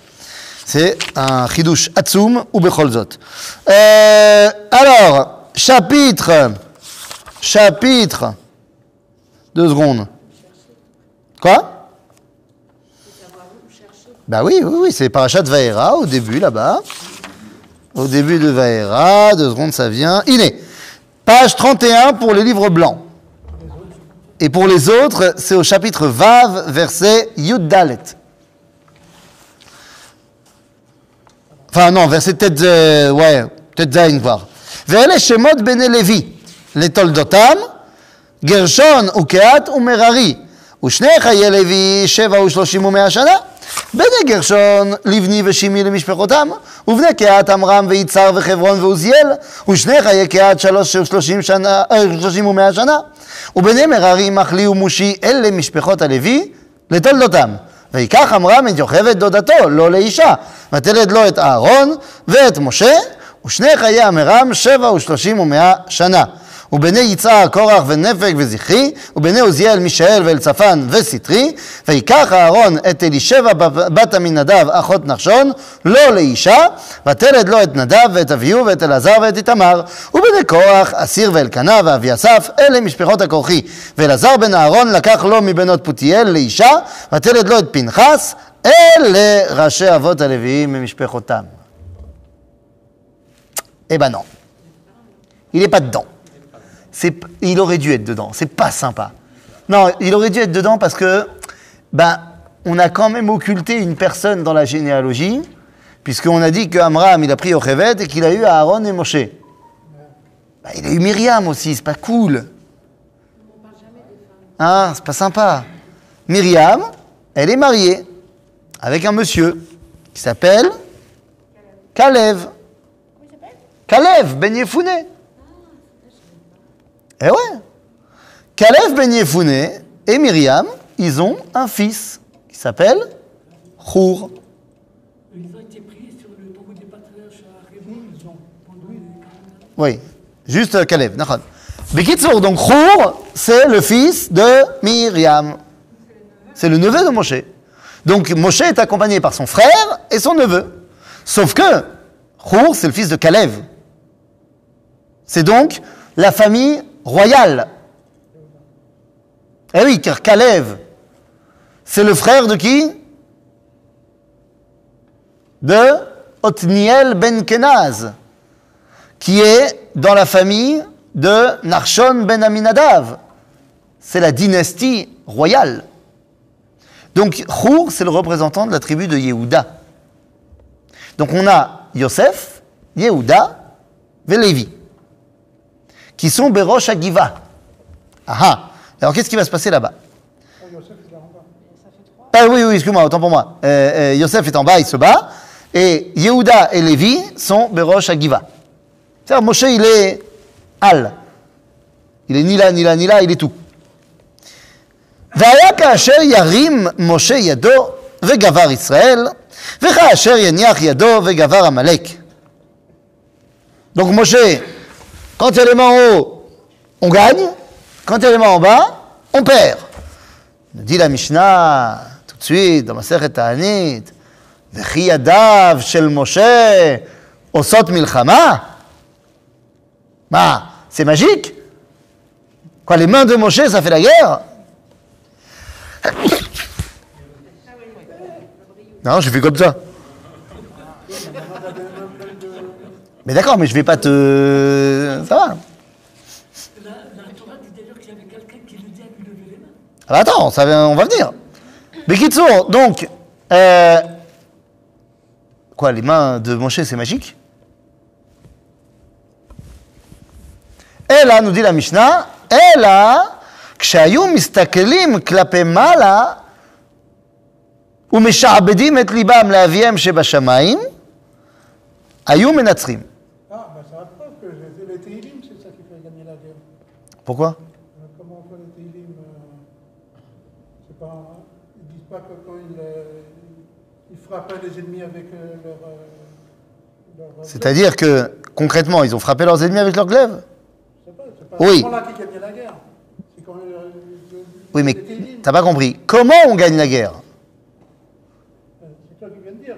C'est un chidush atzum ou becholzot. Euh, alors, chapitre, chapitre, deux secondes. Quoi? Bah oui, oui, oui, c'est Parashat Vaera au début là-bas. Au début de Vaera, deux secondes, ça vient. Iné Page 31 pour les livres blancs. Et pour les autres, c'est au chapitre Vav, verset Yud Dalet. Enfin non, verset peut-être, euh, ouais, peut-être Zayin כבר. ואלה שמות בני לוי, לתולדותם, גרשון וקהת ומררי, ושני חיי לוי שבע ושלושים ומאה שנה. בני גרשון, לבני ושימי למשפחותם, ובני קהת עמרם ויצהר וחברון ועוזיאל, ושני חיי קהת שלוש ושלושים שנה, אה, שלושים ומאה שנה. ובני מררי, מחלי ומושי, אלה משפחות הלוי, לתולדותם. ויקח עמרם את יוכבד דודתו, לא לאישה, ותלד לו את אהרון ואת משה, ושני חיי עמרם שבע ושלושים ומאה שנה. ובני יצהר, קורח ונפק וזכרי, ובני עוזיאל, מישאל ואלצפן וסטרי, ויקח אהרון את אלישבע בת עמינדב, אחות נחשון, לא לאישה, ותלד לו את נדב ואת אביהו ואת אלעזר ואת איתמר. ובני קורח, אסיר ואלקנה ואביסף, אלה משפחות הכורחי. ואלעזר בן אהרון לקח לו מבנות פותיאל לאישה, ותלד לו את פנחס, אלה ראשי אבות הלוויים ממשפחותם. Eh ben non. Il n'est pas dedans. Il aurait dû être dedans. C'est pas sympa. Non, il aurait dû être dedans parce que, ben, on a quand même occulté une personne dans la généalogie, puisqu'on a dit que Amram, il a pris Yocheved et qu'il a eu Aaron et Moshe. Ben, il a eu Myriam aussi, c'est pas cool. Hein, c'est pas sympa. Myriam, elle est mariée avec un monsieur qui s'appelle Kalev. Kalev Ben Yefouné. Eh ouais. Kalev Ben Yefouné et Myriam, ils ont un fils qui s'appelle Chour. Ils ont été pris sur le tombeau des patriarches à Rébon, ils ont pendant les 40 ans. Oui, juste Kalev. Nachon. Bekitsour, donc Chour, c'est le fils de Myriam. C'est le neveu de Moshe. Donc Moshe est accompagné par son frère et son neveu. Sauf que Chour, c'est le fils de Kalev. C'est donc la famille royale. Eh oui, car Kalev, c'est le frère de qui? De Otniel ben Kenaz, qui est dans la famille de Narshon ben Aminadav. C'est la dynastie royale. Donc, Chour, c'est le représentant de la tribu de Yehuda. Donc, on a Yosef, Yehuda, et Lévi, qui sont Berosh Agiva. Ah ah Alors, qu'est-ce qui va se passer là-bas Oh, Yosef, il est en bas. Ah oui, oui, excuse-moi, autant pour moi. Euh, euh, Yosef est en bas, il se bat. Et Yehuda et Lévi sont Berosh Agiva. C'est-à-dire, Moshe, il est Al. Il est ni là, ni là, ni là, il est tout. והיה כאשר ירים משה ידו וגבר ישראל, וכאשר יניח ידו וגבר עמלק. Donc Moshe, quand il y a les mains en haut, on gagne. Quand il y a les mains en bas, on perd. nous dit la Mishnah, tout de suite, dans ma Sechet Ta'anit, וכי ידיו של משה עושות מלחמה? מה, c'est magique Quoi, les mains de Moshe, ça fait la guerre Non, je fais comme ça. Mais d'accord, mais je vais pas te... Ça va La, la Torah dit d'ailleurs qu'il y avait quelqu'un qui lui dit à lui lever les mains. Ah bah attends, ça va- on va venir. Bekitsour, donc, euh, quoi, les mains de Moshe, c'est magique Et là, nous dit la Mishnah, et là, כשהיו מסתכלים כלפי מעלה ומשעבדים את ליבם לאביהם שבשמיים, היו מנצחים. Pourquoi Comment on fait les euh, c'est pas, Ils disent pas que quand ils, euh, ils frappaient les ennemis avec euh, leur. euh, leur C'est-à-dire que, concrètement, ils ont frappé leurs ennemis avec leurs glaives C'est pas, c'est pas Oui. ce moment-là qui gagnait la guerre. C'est quand. euh, Oui, mais t'as pas compris. Comment on gagne la guerre C'est toi qui viens de dire.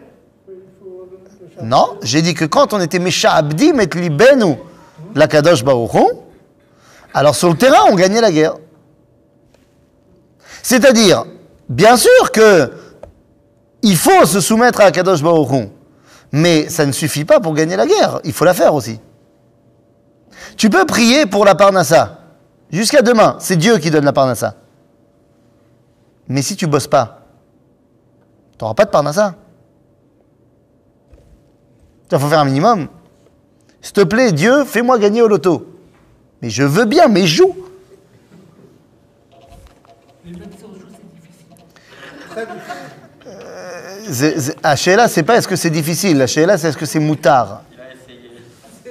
Il faut le, le char- Non, j'ai dit que quand on était Mesha Abdim et Libenu, la Kadosh Baruch Hu, alors sur le terrain, on gagnait la guerre. C'est-à-dire, bien sûr que il faut se soumettre à Kadosh Baruch mais ça ne suffit pas pour gagner la guerre. Il faut la faire aussi. Tu peux prier pour la Parnassa jusqu'à demain. C'est Dieu qui donne la Parnassa. Mais si tu bosses pas, tu n'auras pas de Parnassa. Il faut faire un minimum. S'il te plaît, Dieu, fais-moi gagner au loto. Mais je veux bien, mais joue. 25 jours, c'est. C'est- c'est- La c'est pas est-ce que c'est difficile? La Sheila, c'est est-ce que c'est moutard?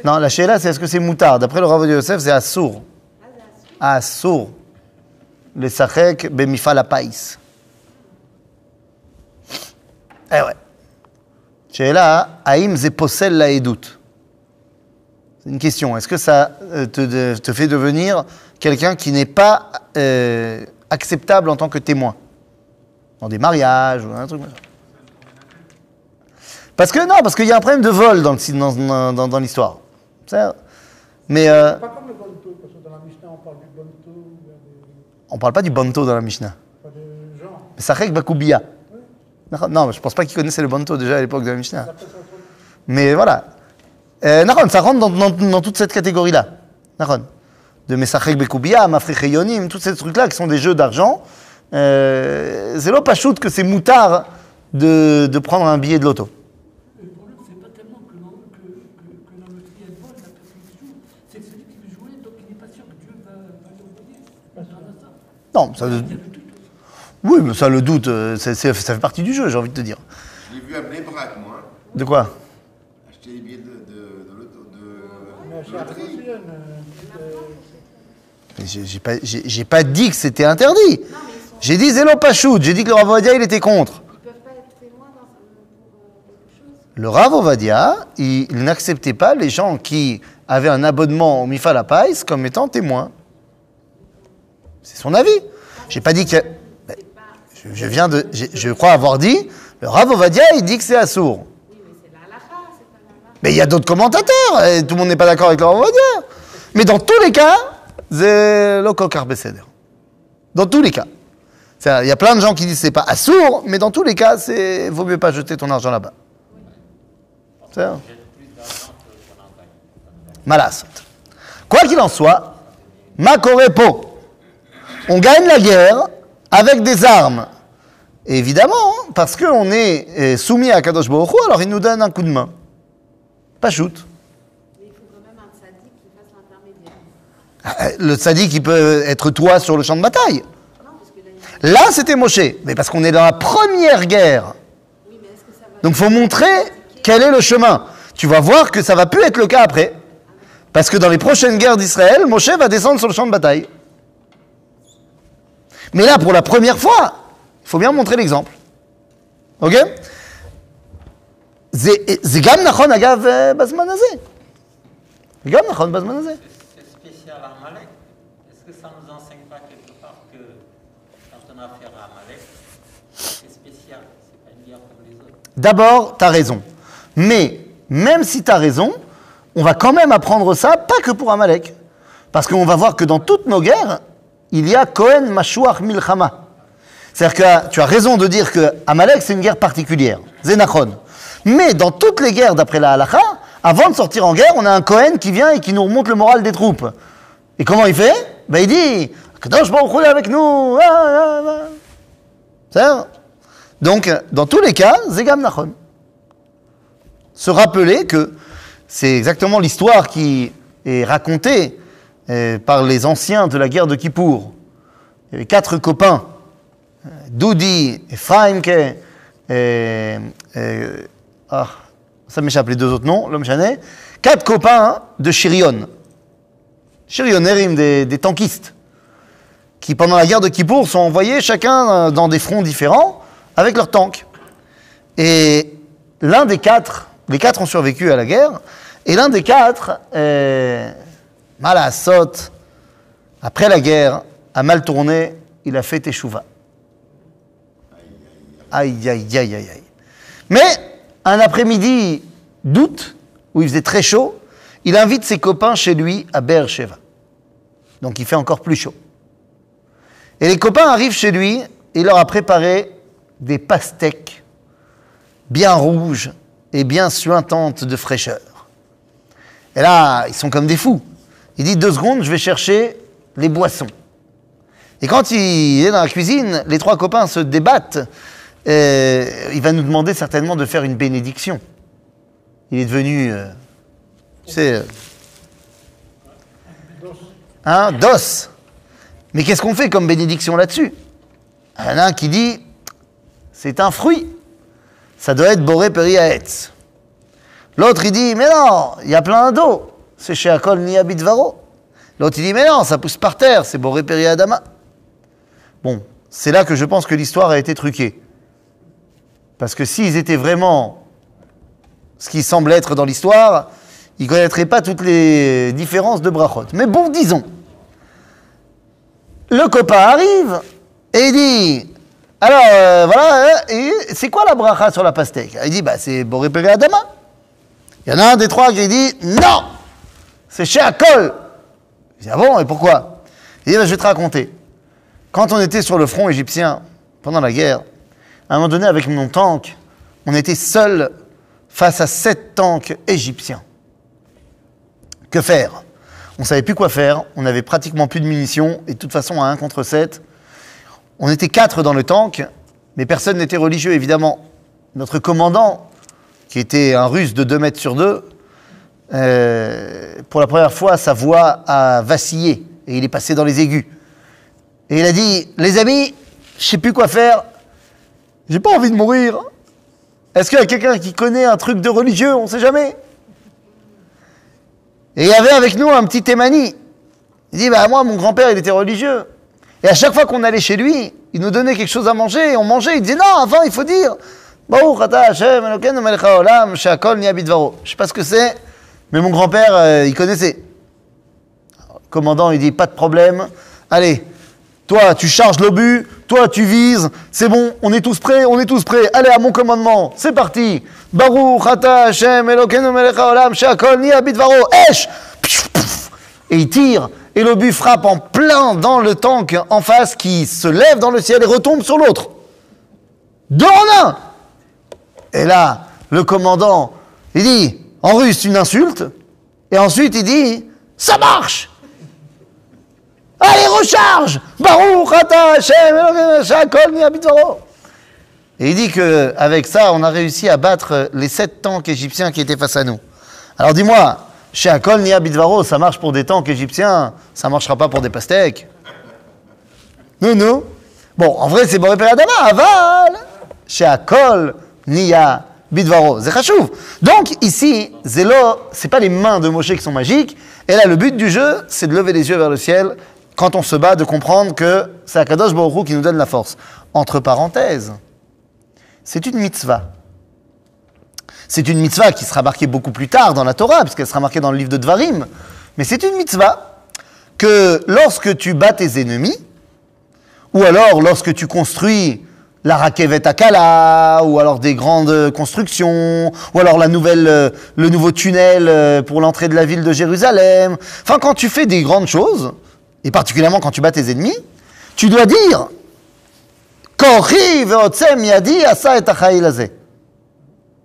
Non, la c'est est-ce que c'est moutard? D'après le Rav de Yosef, c'est assour. Assour. Le sachek bemifal apais. Eh ouais. Sheila, haïm ze posel la edout. Une question. Est-ce que ça euh, te, te fait devenir quelqu'un qui n'est pas euh, acceptable en tant que témoin? Dans des mariages ou un truc comme ça Parce que non, parce qu'il y a un problème de vol dans, le- dans, dans- dans l'histoire. Ça, Mais euh, Pas comme le bonto, parce que dans la Mishnah, on parle du bonto, des, on parle pas du banto dans la Mishnah. pas de genre. Bakoubia. Non, mais je pense pas qu'ils connaissaient le banto déjà à l'époque de la Mishnah. Ça Mais voilà. Euh, ça rentre dans, dans- dans toute cette catégorie-là. De Mesachek Bekoubia, Mafrich Yonim, tous ces trucs-là qui sont des jeux d'argent. Euh, c'est là pas shoot que c'est moutard de, de prendre un billet de loto. Le problème, c'est pas tellement que l'on que, que, que l'on le crie elle vole, la personne qui joue. C'est celui qui veut jouer, donc il n'est pas sûr que Dieu va, va l'envoyer. On parle de ça. Non, ça, le oui, mais ça le doute, euh, ça fait partie du jeu, j'ai envie de te dire. J'ai vu à Bnebrak, moi, De quoi acheter des billets de, de, de, loto- de, Mais de chez loterie. Arthur, euh, euh, Mais J'ai pas, j'ai- j'ai pas dit que c'était interdit. J'ai dit Zélo Pachout, j'ai dit que le Rav Ovadia, il était contre. Euh. Le Rav Ovadia, il, il n'acceptait pas les gens qui avaient un abonnement au Mifal Pais comme étant témoins. C'est son avis. J'ai pas dit que. Ben, Je, je viens de. Je crois avoir dit, le Rav Ovadia, il dit que c'est assourd. Oui, mais c'est la halakha, c'est pas la halakha. Mais il y a d'autres commentateurs, et tout le monde n'est pas d'accord avec le Rav Ovadia. Mais dans tous les cas, c'est le. Dans tous les cas. Il y a plein de gens qui disent c'est pas assourd, mais dans tous les cas, c'est vaut mieux pas jeter ton argent là-bas. C'est. Quoi qu'il en soit, Makorepo, on gagne la guerre avec des armes. Évidemment, hein, parce qu'on est euh, soumis à Kadosh alors il nous donne un coup de main. Pas shoot. Mais il faut quand même un tzaddik qui fasse l'intermédiaire. Euh, Le tzaddik, il peut être toi sur le champ de bataille. Non, parce que là, a- c'était Moshe. Mais parce qu'on est dans la première guerre. Oui, mais est-ce que ça va Donc, faut montrer quel est le chemin. Tu vas voir que ça va plus être le cas après. Parce que dans les prochaines guerres d'Israël, Moshe va descendre sur le champ de bataille. Mais là, pour la première fois, il faut bien montrer l'exemple. Ok? זה זה גם נכון, אגב, אה, בזמן הזה. זה גם נכון בזמן הזה. C'est spécial à Amalek. Est-ce que ça ne nous enseigne pas quelque part que quand on a affaire à Amalek, c'est spécial, c'est pas une guerre comme les autres D'abord, tu as raison. Mais même si tu as raison, on va quand même apprendre ça, pas que pour Amalek. Parce qu'on va voir que dans toutes nos guerres, il y a Kohen Mashuach Milchama. C'est-à-dire que tu as raison de dire que Amalek, c'est une guerre particulière. Zénachon. Mais dans toutes les guerres d'après la halakha, avant de sortir en guerre, on a un Kohen qui vient et qui nous remonte le moral des troupes. Et comment il fait? Ben, Il dit Kadosh Baruch est avec nous. Ah, ah, ah. C'est-à-dire, Donc, dans tous les cas, Zegam Nachon. Se rappeler que c'est exactement l'histoire qui est racontée euh, par les anciens de la guerre de Kippour. Il y avait quatre copains, euh, Doudi, et, et- ah, ça m'échappe les deux autres noms, l'homme chané, quatre copains de Chirion. Chirionerim, des, des tankistes, qui pendant la guerre de Kippour sont envoyés chacun euh, dans des fronts différents avec leurs tanks. Et l'un des quatre, les quatre ont survécu à la guerre, et l'un des quatre, euh, Malassot, après la guerre, a mal tourné, il a fait teshuva. Aïe, aïe, aïe, aïe, aïe. Mais un après-midi d'août, où il faisait très chaud, il invite ses copains chez lui à Beersheba. Donc il fait encore plus chaud. Et les copains arrivent chez lui, et il leur a préparé des pastèques bien rouges et bien suintantes de fraîcheur. Et là, ils sont comme des fous. Il dit deux secondes, je vais chercher les boissons. Et quand il est dans la cuisine, les trois copains se débattent. Euh, il va nous demander certainement de faire une bénédiction. Il est devenu, euh, tu sais, euh, hein, dos. Mais qu'est-ce qu'on fait comme bénédiction là-dessus? Il un qui dit, c'est un fruit. Ça doit être Boré Peri Aetz. L'autre, il dit, mais non, il y a plein d'eau. C'est chez Akol ni Varo. L'autre, il dit, mais non, ça pousse par terre, c'est Boré Peri Adama. Bon, c'est là que je pense que l'histoire a été truquée. Parce que s'ils étaient vraiment ce qui semble être dans l'histoire, ils ne connaîtraient pas toutes les différences de brachot. Mais bon, disons. Le copain arrive et il dit Alors, euh, voilà, et c'est quoi la bracha sur la pastèque? Il dit Bah, c'est Boré Adama. Il y en a un des trois qui dit Non C'est chez Akol Il dit Ah bon, et pourquoi? Il dit bah, Je vais te raconter. Quand on était sur le front égyptien, pendant la guerre, à un moment donné, avec mon tank, on était seul face à sept tanks égyptiens. Que faire? On ne savait plus quoi faire, on n'avait pratiquement plus de munitions, et de toute façon, à 1 contre 7, on était quatre dans le tank, mais personne n'était religieux, évidemment. Notre commandant, qui était un russe de 2 mètres sur 2, euh, pour la première fois, sa voix a vacillé, et il est passé dans les aigus. Et il a dit, les amis, je sais plus quoi faire, j'ai pas envie de mourir. Est-ce qu'il y a quelqu'un qui connaît un truc de religieux? On sait jamais. Et il y avait avec nous un petit Témani. Il dit, bah moi, mon grand-père, il était religieux. Et à chaque fois qu'on allait chez lui, il nous donnait quelque chose à manger, et on mangeait. Il disait, non, avant, il faut dire. Je sais pas ce que c'est, mais mon grand-père, euh, il connaissait. Le commandant, il dit, pas de problème. Allez, toi, tu charges l'obus, toi, tu vises, c'est bon, on est tous prêts, on est tous prêts. Allez, à mon commandement, c'est parti. Baruch ata Hashem, Elokeinu melech haolam, she'akol niyah bidvaro. Esh. Et il tire, et l'obus frappe en plein dans le tank en face qui se lève dans le ciel et retombe sur l'autre. Deux en un Et là, le commandant, il dit, en russe, une insulte, et ensuite il dit, ça marche Allez, recharge Baruch ata Hashem. Et il dit qu'avec ça, on a réussi à battre les sept tanks égyptiens qui étaient face à nous. Alors dis-moi, chez Nia Bidvaro, ça marche pour des tanks égyptiens, ça marchera pas pour des pastèques? Non, non. Bon, en vrai, c'est Boré Peradama, aval. Chez Akol Nia Bidvaro. C'est chachouv. Donc, ici, Zélo, c'est pas les mains de Moshe qui sont magiques. Et là, le but du jeu, c'est de lever les yeux vers le ciel quand on se bat, de comprendre que c'est Akadosh Baruch Hu qui nous donne la force. Entre parenthèses, c'est une mitzvah. C'est une mitzvah qui sera marquée beaucoup plus tard dans la Torah, puisqu'elle sera marquée dans le livre de Dvarim. Mais c'est une mitzvah que lorsque tu bats tes ennemis, ou alors lorsque tu construis la Rakevet Akala, ou alors des grandes constructions, ou alors la nouvelle, euh, le nouveau tunnel euh, pour l'entrée de la ville de Jérusalem. Enfin, quand tu fais des grandes choses, et particulièrement quand tu bats tes ennemis, tu dois dire yadi asa et.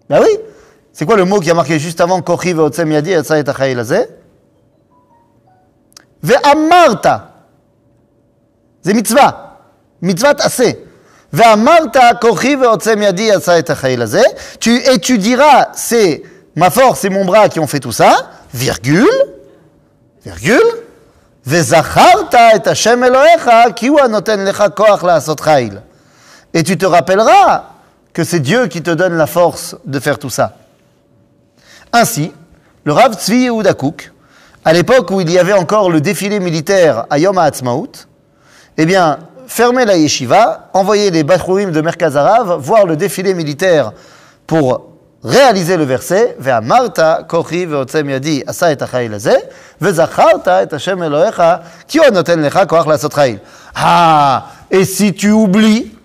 Ben oui, c'est quoi le mot qui a marqué juste avant Kochi ve'otzem yadi asa et Ve'amarta. C'est mitzvah. Mitzvah assez. Ve'amarta kochi ve'otzem yadi asa et. Tu, et tu diras, c'est ma force et mon bras qui ont fait tout ça, virgule, virgule, Et tu te rappelleras que c'est Dieu qui te donne la force de faire tout ça. Ainsi, le Rav Tzvi Yehuda à l'époque où il y avait encore le défilé militaire à Yom HaAtzmaut, eh bien, fermait la yeshiva, envoyait les Bachouim de Merkaz Arav voir le défilé militaire pour réaliser le verset et. Ah Et si tu oublies,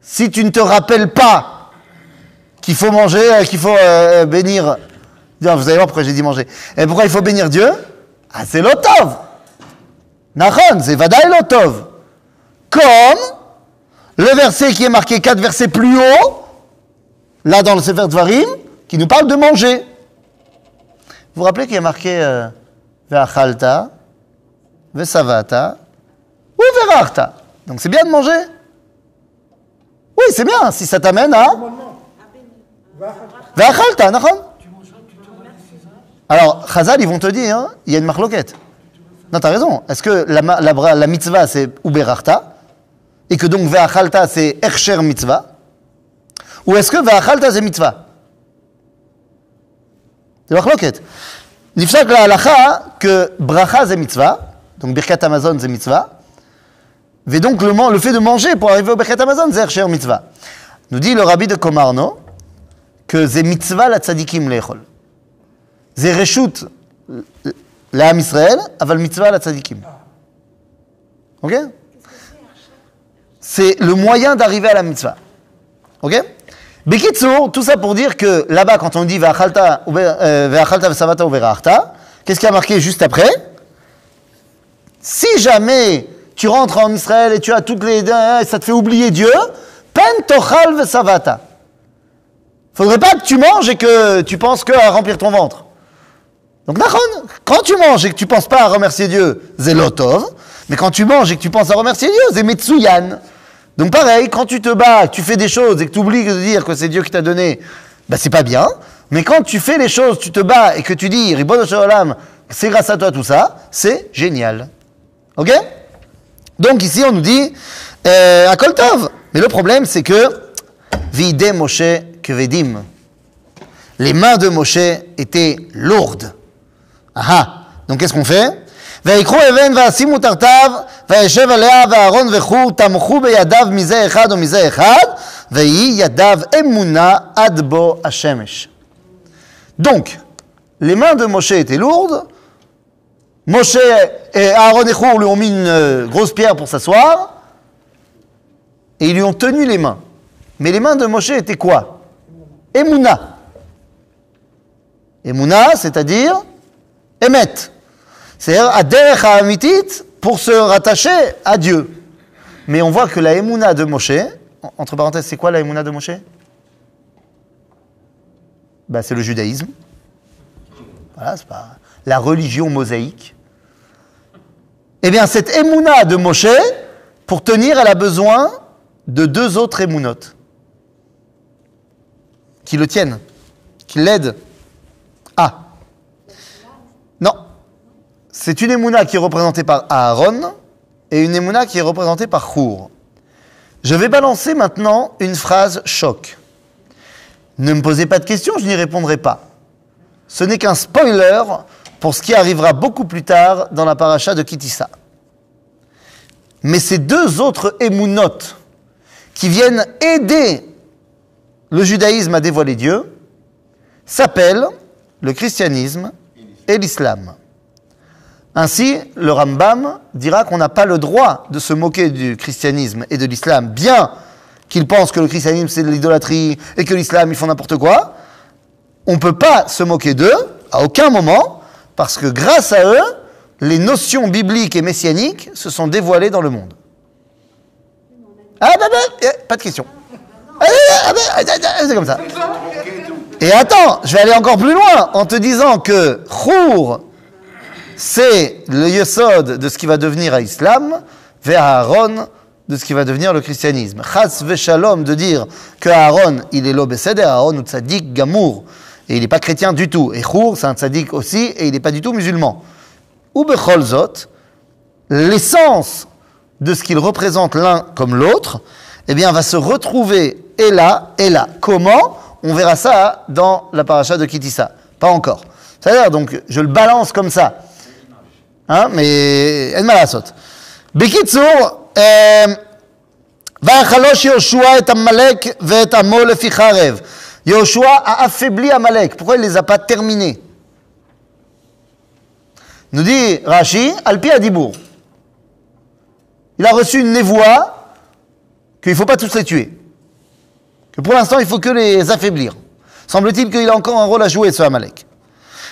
si tu ne te rappelles pas qu'il faut manger, euh, qu'il faut euh, bénir, Non, vous allez voir pourquoi j'ai dit manger. Et pourquoi il faut bénir Dieu? Ah, c'est l'otov. Nachon, c'est vadaï l'otov. Comme le verset qui est marqué quatre versets plus haut, là dans le Sefer Dvarim, qui nous parle de manger. Vous vous rappelez qu'il y a marqué euh, Ve'achalta, Ve'savata, ou. Donc c'est bien de manger Oui, c'est bien, si ça t'amène à Ve'achalta, nachon Alors, Chazal, ils vont te dire, hein, il y a une marloquette. Non, t'as raison. Est-ce que la, la, mitzvah, c'est Uberachta Et que donc Ve'achalta, c'est Ercher mitzvah? Ou est-ce que Ve'achalta, c'est mitzvah C'est marloquette. Nifsak la halacha que bracha, c'est mitzvah. Donc Birkat Amazon, c'est mitzvah. Et donc le, man- le fait de manger pour arriver au Birkat Amazon, c'est Ercher mitzvah. Nous dit le rabbi de Komarno que c'est mitzvah la tzadikim lechol. C'est reshut לעם ישראל, אבל מצווה לצדיקים. Ok C'est le moyen d'arriver à la mitzvah. Ok Bekitsour, tout ça pour dire que là-bas, quand on dit Ve'achalta euh, ve'savata ou qu'est-ce qui a marqué juste après? Si jamais tu rentres en Israël et tu as toutes les. et ça te fait oublier Dieu, pen tochal ve'savata. Faudrait pas que tu manges et que tu penses que à remplir ton ventre. Donc, quand tu manges et que tu penses pas à remercier Dieu, c'est lotov. Mais quand tu manges et que tu penses à remercier Dieu, c'est. Donc, pareil, quand tu te bats, tu fais des choses et que tu oublies de dire que c'est Dieu qui t'a donné, bah, c'est pas bien. Mais quand tu fais les choses, tu te bats et que tu dis, Shalom, c'est grâce à toi tout ça, c'est génial. Ok? Donc, ici, on nous dit, euh, à Koltov. Mais le problème, c'est que, vide Moshe kevedim. Les mains de Moshe étaient lourdes. Aha. Donc qu'est-ce qu'on fait? ויקחו אבן וישימו תחתיו, וישב עליה ואהרון וחור תמכו בידיו מזה אחד ומזה אחד, ויהי ידיו אמונה עד בוא השמש. Donc, les mains de Moshe étaient lourdes. Moshe et Aaron et Chour lui ont mis une euh, grosse pierre pour s'asseoir. Et ils lui ont tenu les mains. Mais les mains de Moshe étaient quoi Emouna. Emouna, c'est-à-dire Emet. C'est-à-dire Aderech Hamitit pour se rattacher à Dieu. Mais on voit que la Emouna de Moshe, en- entre parenthèses, c'est quoi la Emouna de Moshe? Bah, C'est le judaïsme. Voilà, c'est pas la religion mosaïque. Eh bien, cette Emouna de Moshe, pour tenir, elle a besoin de deux autres Emounot qui le tiennent, qui l'aident. Ah Non. C'est une émouna qui est représentée par Aaron et une émouna qui est représentée par Chour. Je vais balancer maintenant une phrase choc. Ne me posez pas de questions, je n'y répondrai pas. Ce n'est qu'un spoiler pour ce qui arrivera beaucoup plus tard dans la paracha de Kitissa. Mais ces deux autres émounotes qui viennent aider le judaïsme à dévoiler Dieu s'appellent le christianisme et l'islam. Ainsi, le Rambam dira qu'on n'a pas le droit de se moquer du christianisme et de l'islam, bien qu'il pense que le christianisme c'est de l'idolâtrie et que l'islam ils font n'importe quoi. On ne peut pas se moquer d'eux à aucun moment, parce que grâce à eux, les notions bibliques et messianiques se sont dévoilées dans le monde. Ah bah, eh, pas de question. Ah, ah, bah, ah, C'est comme ça. Et attends, je vais aller encore plus loin en te disant que Chour, c'est le yesod de ce qui va devenir à l'islam, vers Aaron, de ce qui va devenir le christianisme. Chas veshalom, de dire que Aaron, il est l'obécédé, Aaron ou tzadik gamour, et il n'est pas chrétien du tout. Et Chour, c'est un tzadik aussi, et il n'est pas du tout musulman. Ou becholzot, l'essence de ce qu'il représente l'un comme l'autre, eh bien, va se retrouver et là et là. Comment? On verra ça dans la paracha de Kitissa. Pas encore. C'est-à-dire, donc, je le balance comme ça. Hein, mais, en malasot. בקיצור, אה, ויחלוש יהושע את עמלק ואת עמו לפי חרב. יהושע a affaibli Amalek. Pourquoi il ne les a pas terminés Nous dit Rashi, Alpi Adibour. il a reçu une névoie qu'il ne faut pas tous les tuer. Que pour l'instant, il faut que les affaiblir. Semble-t-il qu'il a encore un rôle à jouer, ce Amalek.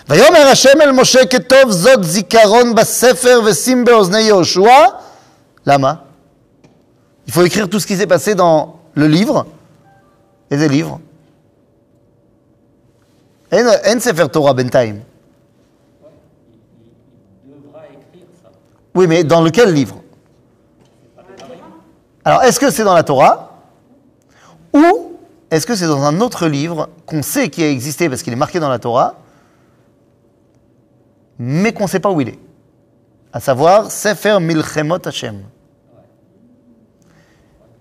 ויאמר השם אל משה כתוב זאת זיכרון בספר ושים באוזני יהושע. למה? Il faut écrire tout ce qui s'est passé dans le livre et des livres. אין, אין ספר תורה בינתיים. Il devra écrire ça. Oui, mais dans lequel livre Alors, est-ce que c'est dans la Torah Ou est-ce que c'est dans un autre livre qu'on sait qui a existé parce qu'il est marqué dans la Torah, Mais qu'on ne sait pas où il est À savoir, Sefer Milchemot Hashem.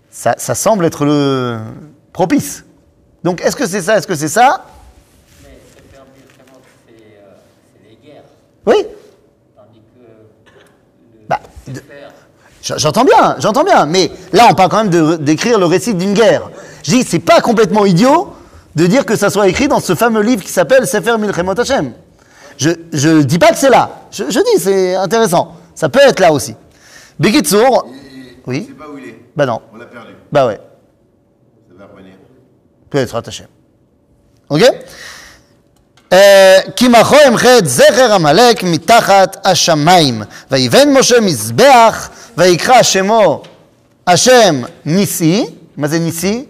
Ça, ça semble être le propice. Donc, est-ce que c'est ça Est-ce que c'est ça? Mais faire Milchemot, c'est euh, les guerres. Oui Tandis que le Bah, Sefer, J'entends bien, j'entends bien, mais là on parle quand même d'écrire le récit d'une guerre. Je dis, c'est pas complètement idiot de dire que ça soit écrit dans ce fameux livre qui s'appelle Sefer Milchemot Hashem Je ne dis pas que c'est là, je, je dis c'est intéressant, ça peut être là aussi. Bekitsour, Et- et Oui. On sait pas où il est. bah non, On l'a perdu. bah ouais, Ça va revenir. peut-être Hashem. Ok כי מחו ימחה את זכר עמלק מתחת השמיים. ויבן משה מזבח, ויקרא שמו השם ניסי. מה זה ניסי?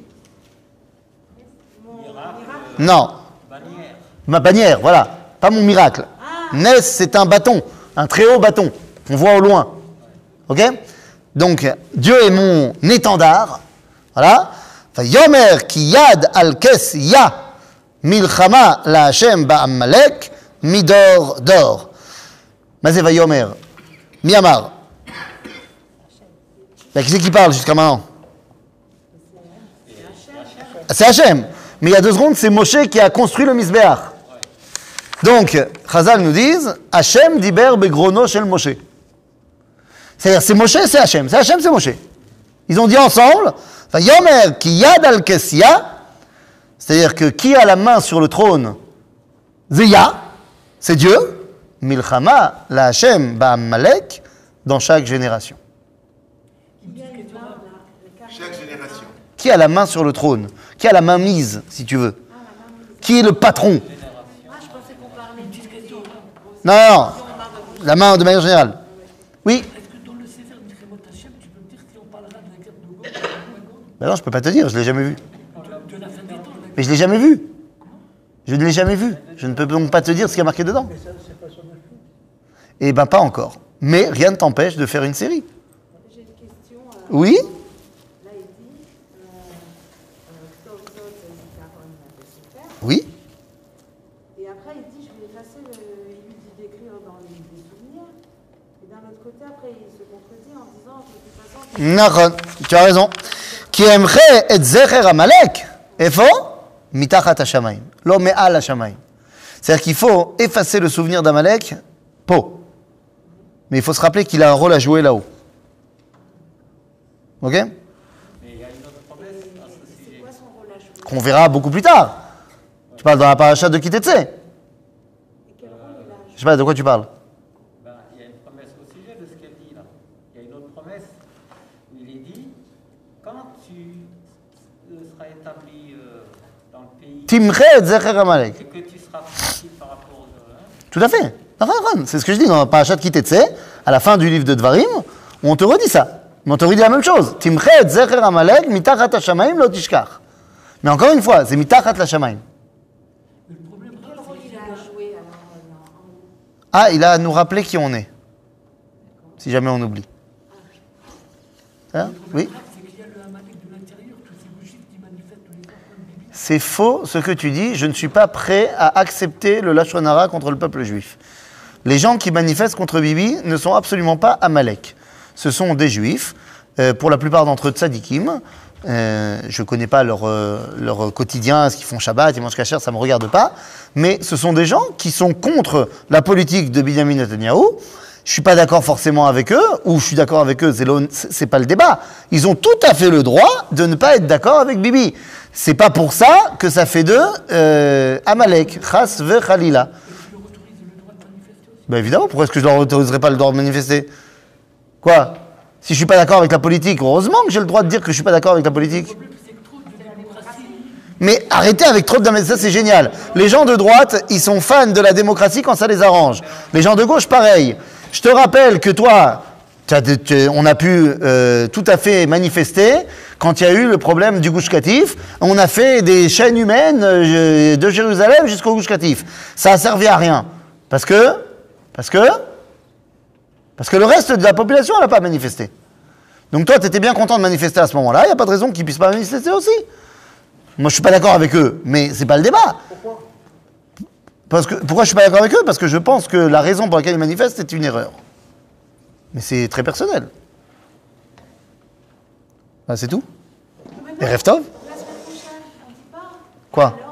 Non. bannière. Ma bannière, voilà. Pas mon miracle. Nes, c'est un bâton, un très haut bâton qu'on voit au loin. Ok? Donc, Dieu est mon étendard. Voilà. Yomer ki yad al kes ya milchama la Hashem ba'amalek midor dor. Mazé va Yomer. Miamar. Bah, qui c'est qui parle jusqu'à maintenant? C'est Hachem. Mais il y a deux secondes, c'est Moshe qui a construit le Misbéach. Donc, Chazal nous disent, Hachem diber begrono shel Moshe. C'est-à-dire, c'est Moshe, c'est Hachem. C'est Hachem, c'est Moshe. Ils ont dit ensemble, Yomer ki yad al c'est-à-dire que qui a la main sur le trône? Zéya, c'est Dieu. Milchama, la Hachem, Ba'amalek, dans chaque génération. Chaque génération. Qui a la main sur le trône? Qui a la main mise, si tu veux? Qui est le patron Ah, je pensais qu'on parlait du Non. La main de manière générale. Oui Est-ce que dans le Sefer Milchemot Hashem, tu peux me dire si on parlera de la guerre de Gog et Magog Ben non, je peux pas te dire, je l'ai jamais vu. Mais je l'ai jamais vu. Je ne l'ai jamais vu. Je ne peux donc pas te dire ce qu'il y a marqué dedans. Eh ben pas encore. Mais rien ne t'empêche de faire une série. J'ai une question. Oui Là, il dit euh, euh, Tov Zot Zikaron Bessefer. Oui Et après, il dit Je vais effacer le. Il lui dit d'écrire dans les, des souvenirs. Et d'un autre côté, après, il se contredit en disant De toute façon, Nachon, tu as raison. Qui aimerait et zecher Amalek. Efo? Mitachat Hashamayim. Lo me'al Hashamayim. C'est-à-dire qu'il faut effacer le souvenir d'Amalek, po. Mais il faut se rappeler qu'il a un rôle à jouer là-haut. Ok? Mais il Qu'on verra beaucoup plus tard. Tu parles dans la paracha de Kitetse. Il Je sais pas de quoi tu parles. Ben, il y a une promesse au sujet de ce qu'elle dit là. Il y a une autre promesse où il est dit quand tu euh, seras établi euh, Timche et zecher Amalek. et que tu seras tranquille par rapport aux hein, Tout à fait. C'est ce que je dis dans la paracha de Kitetse, à la fin du livre de Dvarim, où on te redit ça. Mais on te redit la même chose. Timche et zecher Amalek, mitachat Hashamayim lo tishkach. Mais encore une fois, c'est mitachat Hashamayim. Mais le problème, Quel rôle il a à jouer alors euh, Ah, il a à nous rappeler qui on est. Si jamais on oublie. Hein? Oui c'est qu'il y a le Amalek de l'intérieur, tous ces bougies qui manifestent les enfants de Bibi. C'est faux ce que tu dis. Je ne suis pas prêt à accepter le Lachonara contre le peuple juif. Les gens qui manifestent contre Bibi ne sont absolument pas Amalek. Ce sont des juifs, euh, pour la plupart d'entre eux tzadikim. Euh, je ne connais pas leur, euh, leur quotidien, ce qu'ils font Shabbat, ils mangent kasher, ça ne me regarde pas. Mais ce sont des gens qui sont contre la politique de Benjamin Netanyahu. Je suis pas d'accord forcément avec eux, ou je suis d'accord avec eux, c'est pas le débat. Ils ont tout à fait le droit de ne pas être d'accord avec Bibi. C'est pas pour ça que ça fait d'eux euh, Amalek, Chas ve Khalila. Ben évidemment, pourquoi est-ce que je leur autoriserais pas le droit de manifester? Quoi? Si je suis pas d'accord avec la politique, heureusement que j'ai le droit de dire que je suis pas d'accord avec la politique. Mais arrêtez avec trop de ça c'est génial. Les gens de droite, ils sont fans de la démocratie quand ça les arrange. Les gens de gauche, pareil. Je te rappelle que toi, on a pu euh, tout à fait manifester quand il y a eu le problème du Gouche Katif. On a fait des chaînes humaines euh, de Jérusalem jusqu'au Gouche Katif. Ça a servi à rien. Parce que, parce que, parce que le reste de la population, n'a pas manifesté. Donc toi, tu étais bien content de manifester à ce moment-là. Il n'y a pas de raison qu'ils puissent pas manifester aussi. Moi, je suis pas d'accord avec eux, mais c'est pas le débat. Pourquoi? Parce que, pourquoi je suis pas d'accord avec eux? Parce que je pense que la raison pour laquelle ils manifestent est une erreur. Mais c'est très personnel. Ah, c'est tout Et rêve Tov La semaine prochaine, on dit pas Quoi?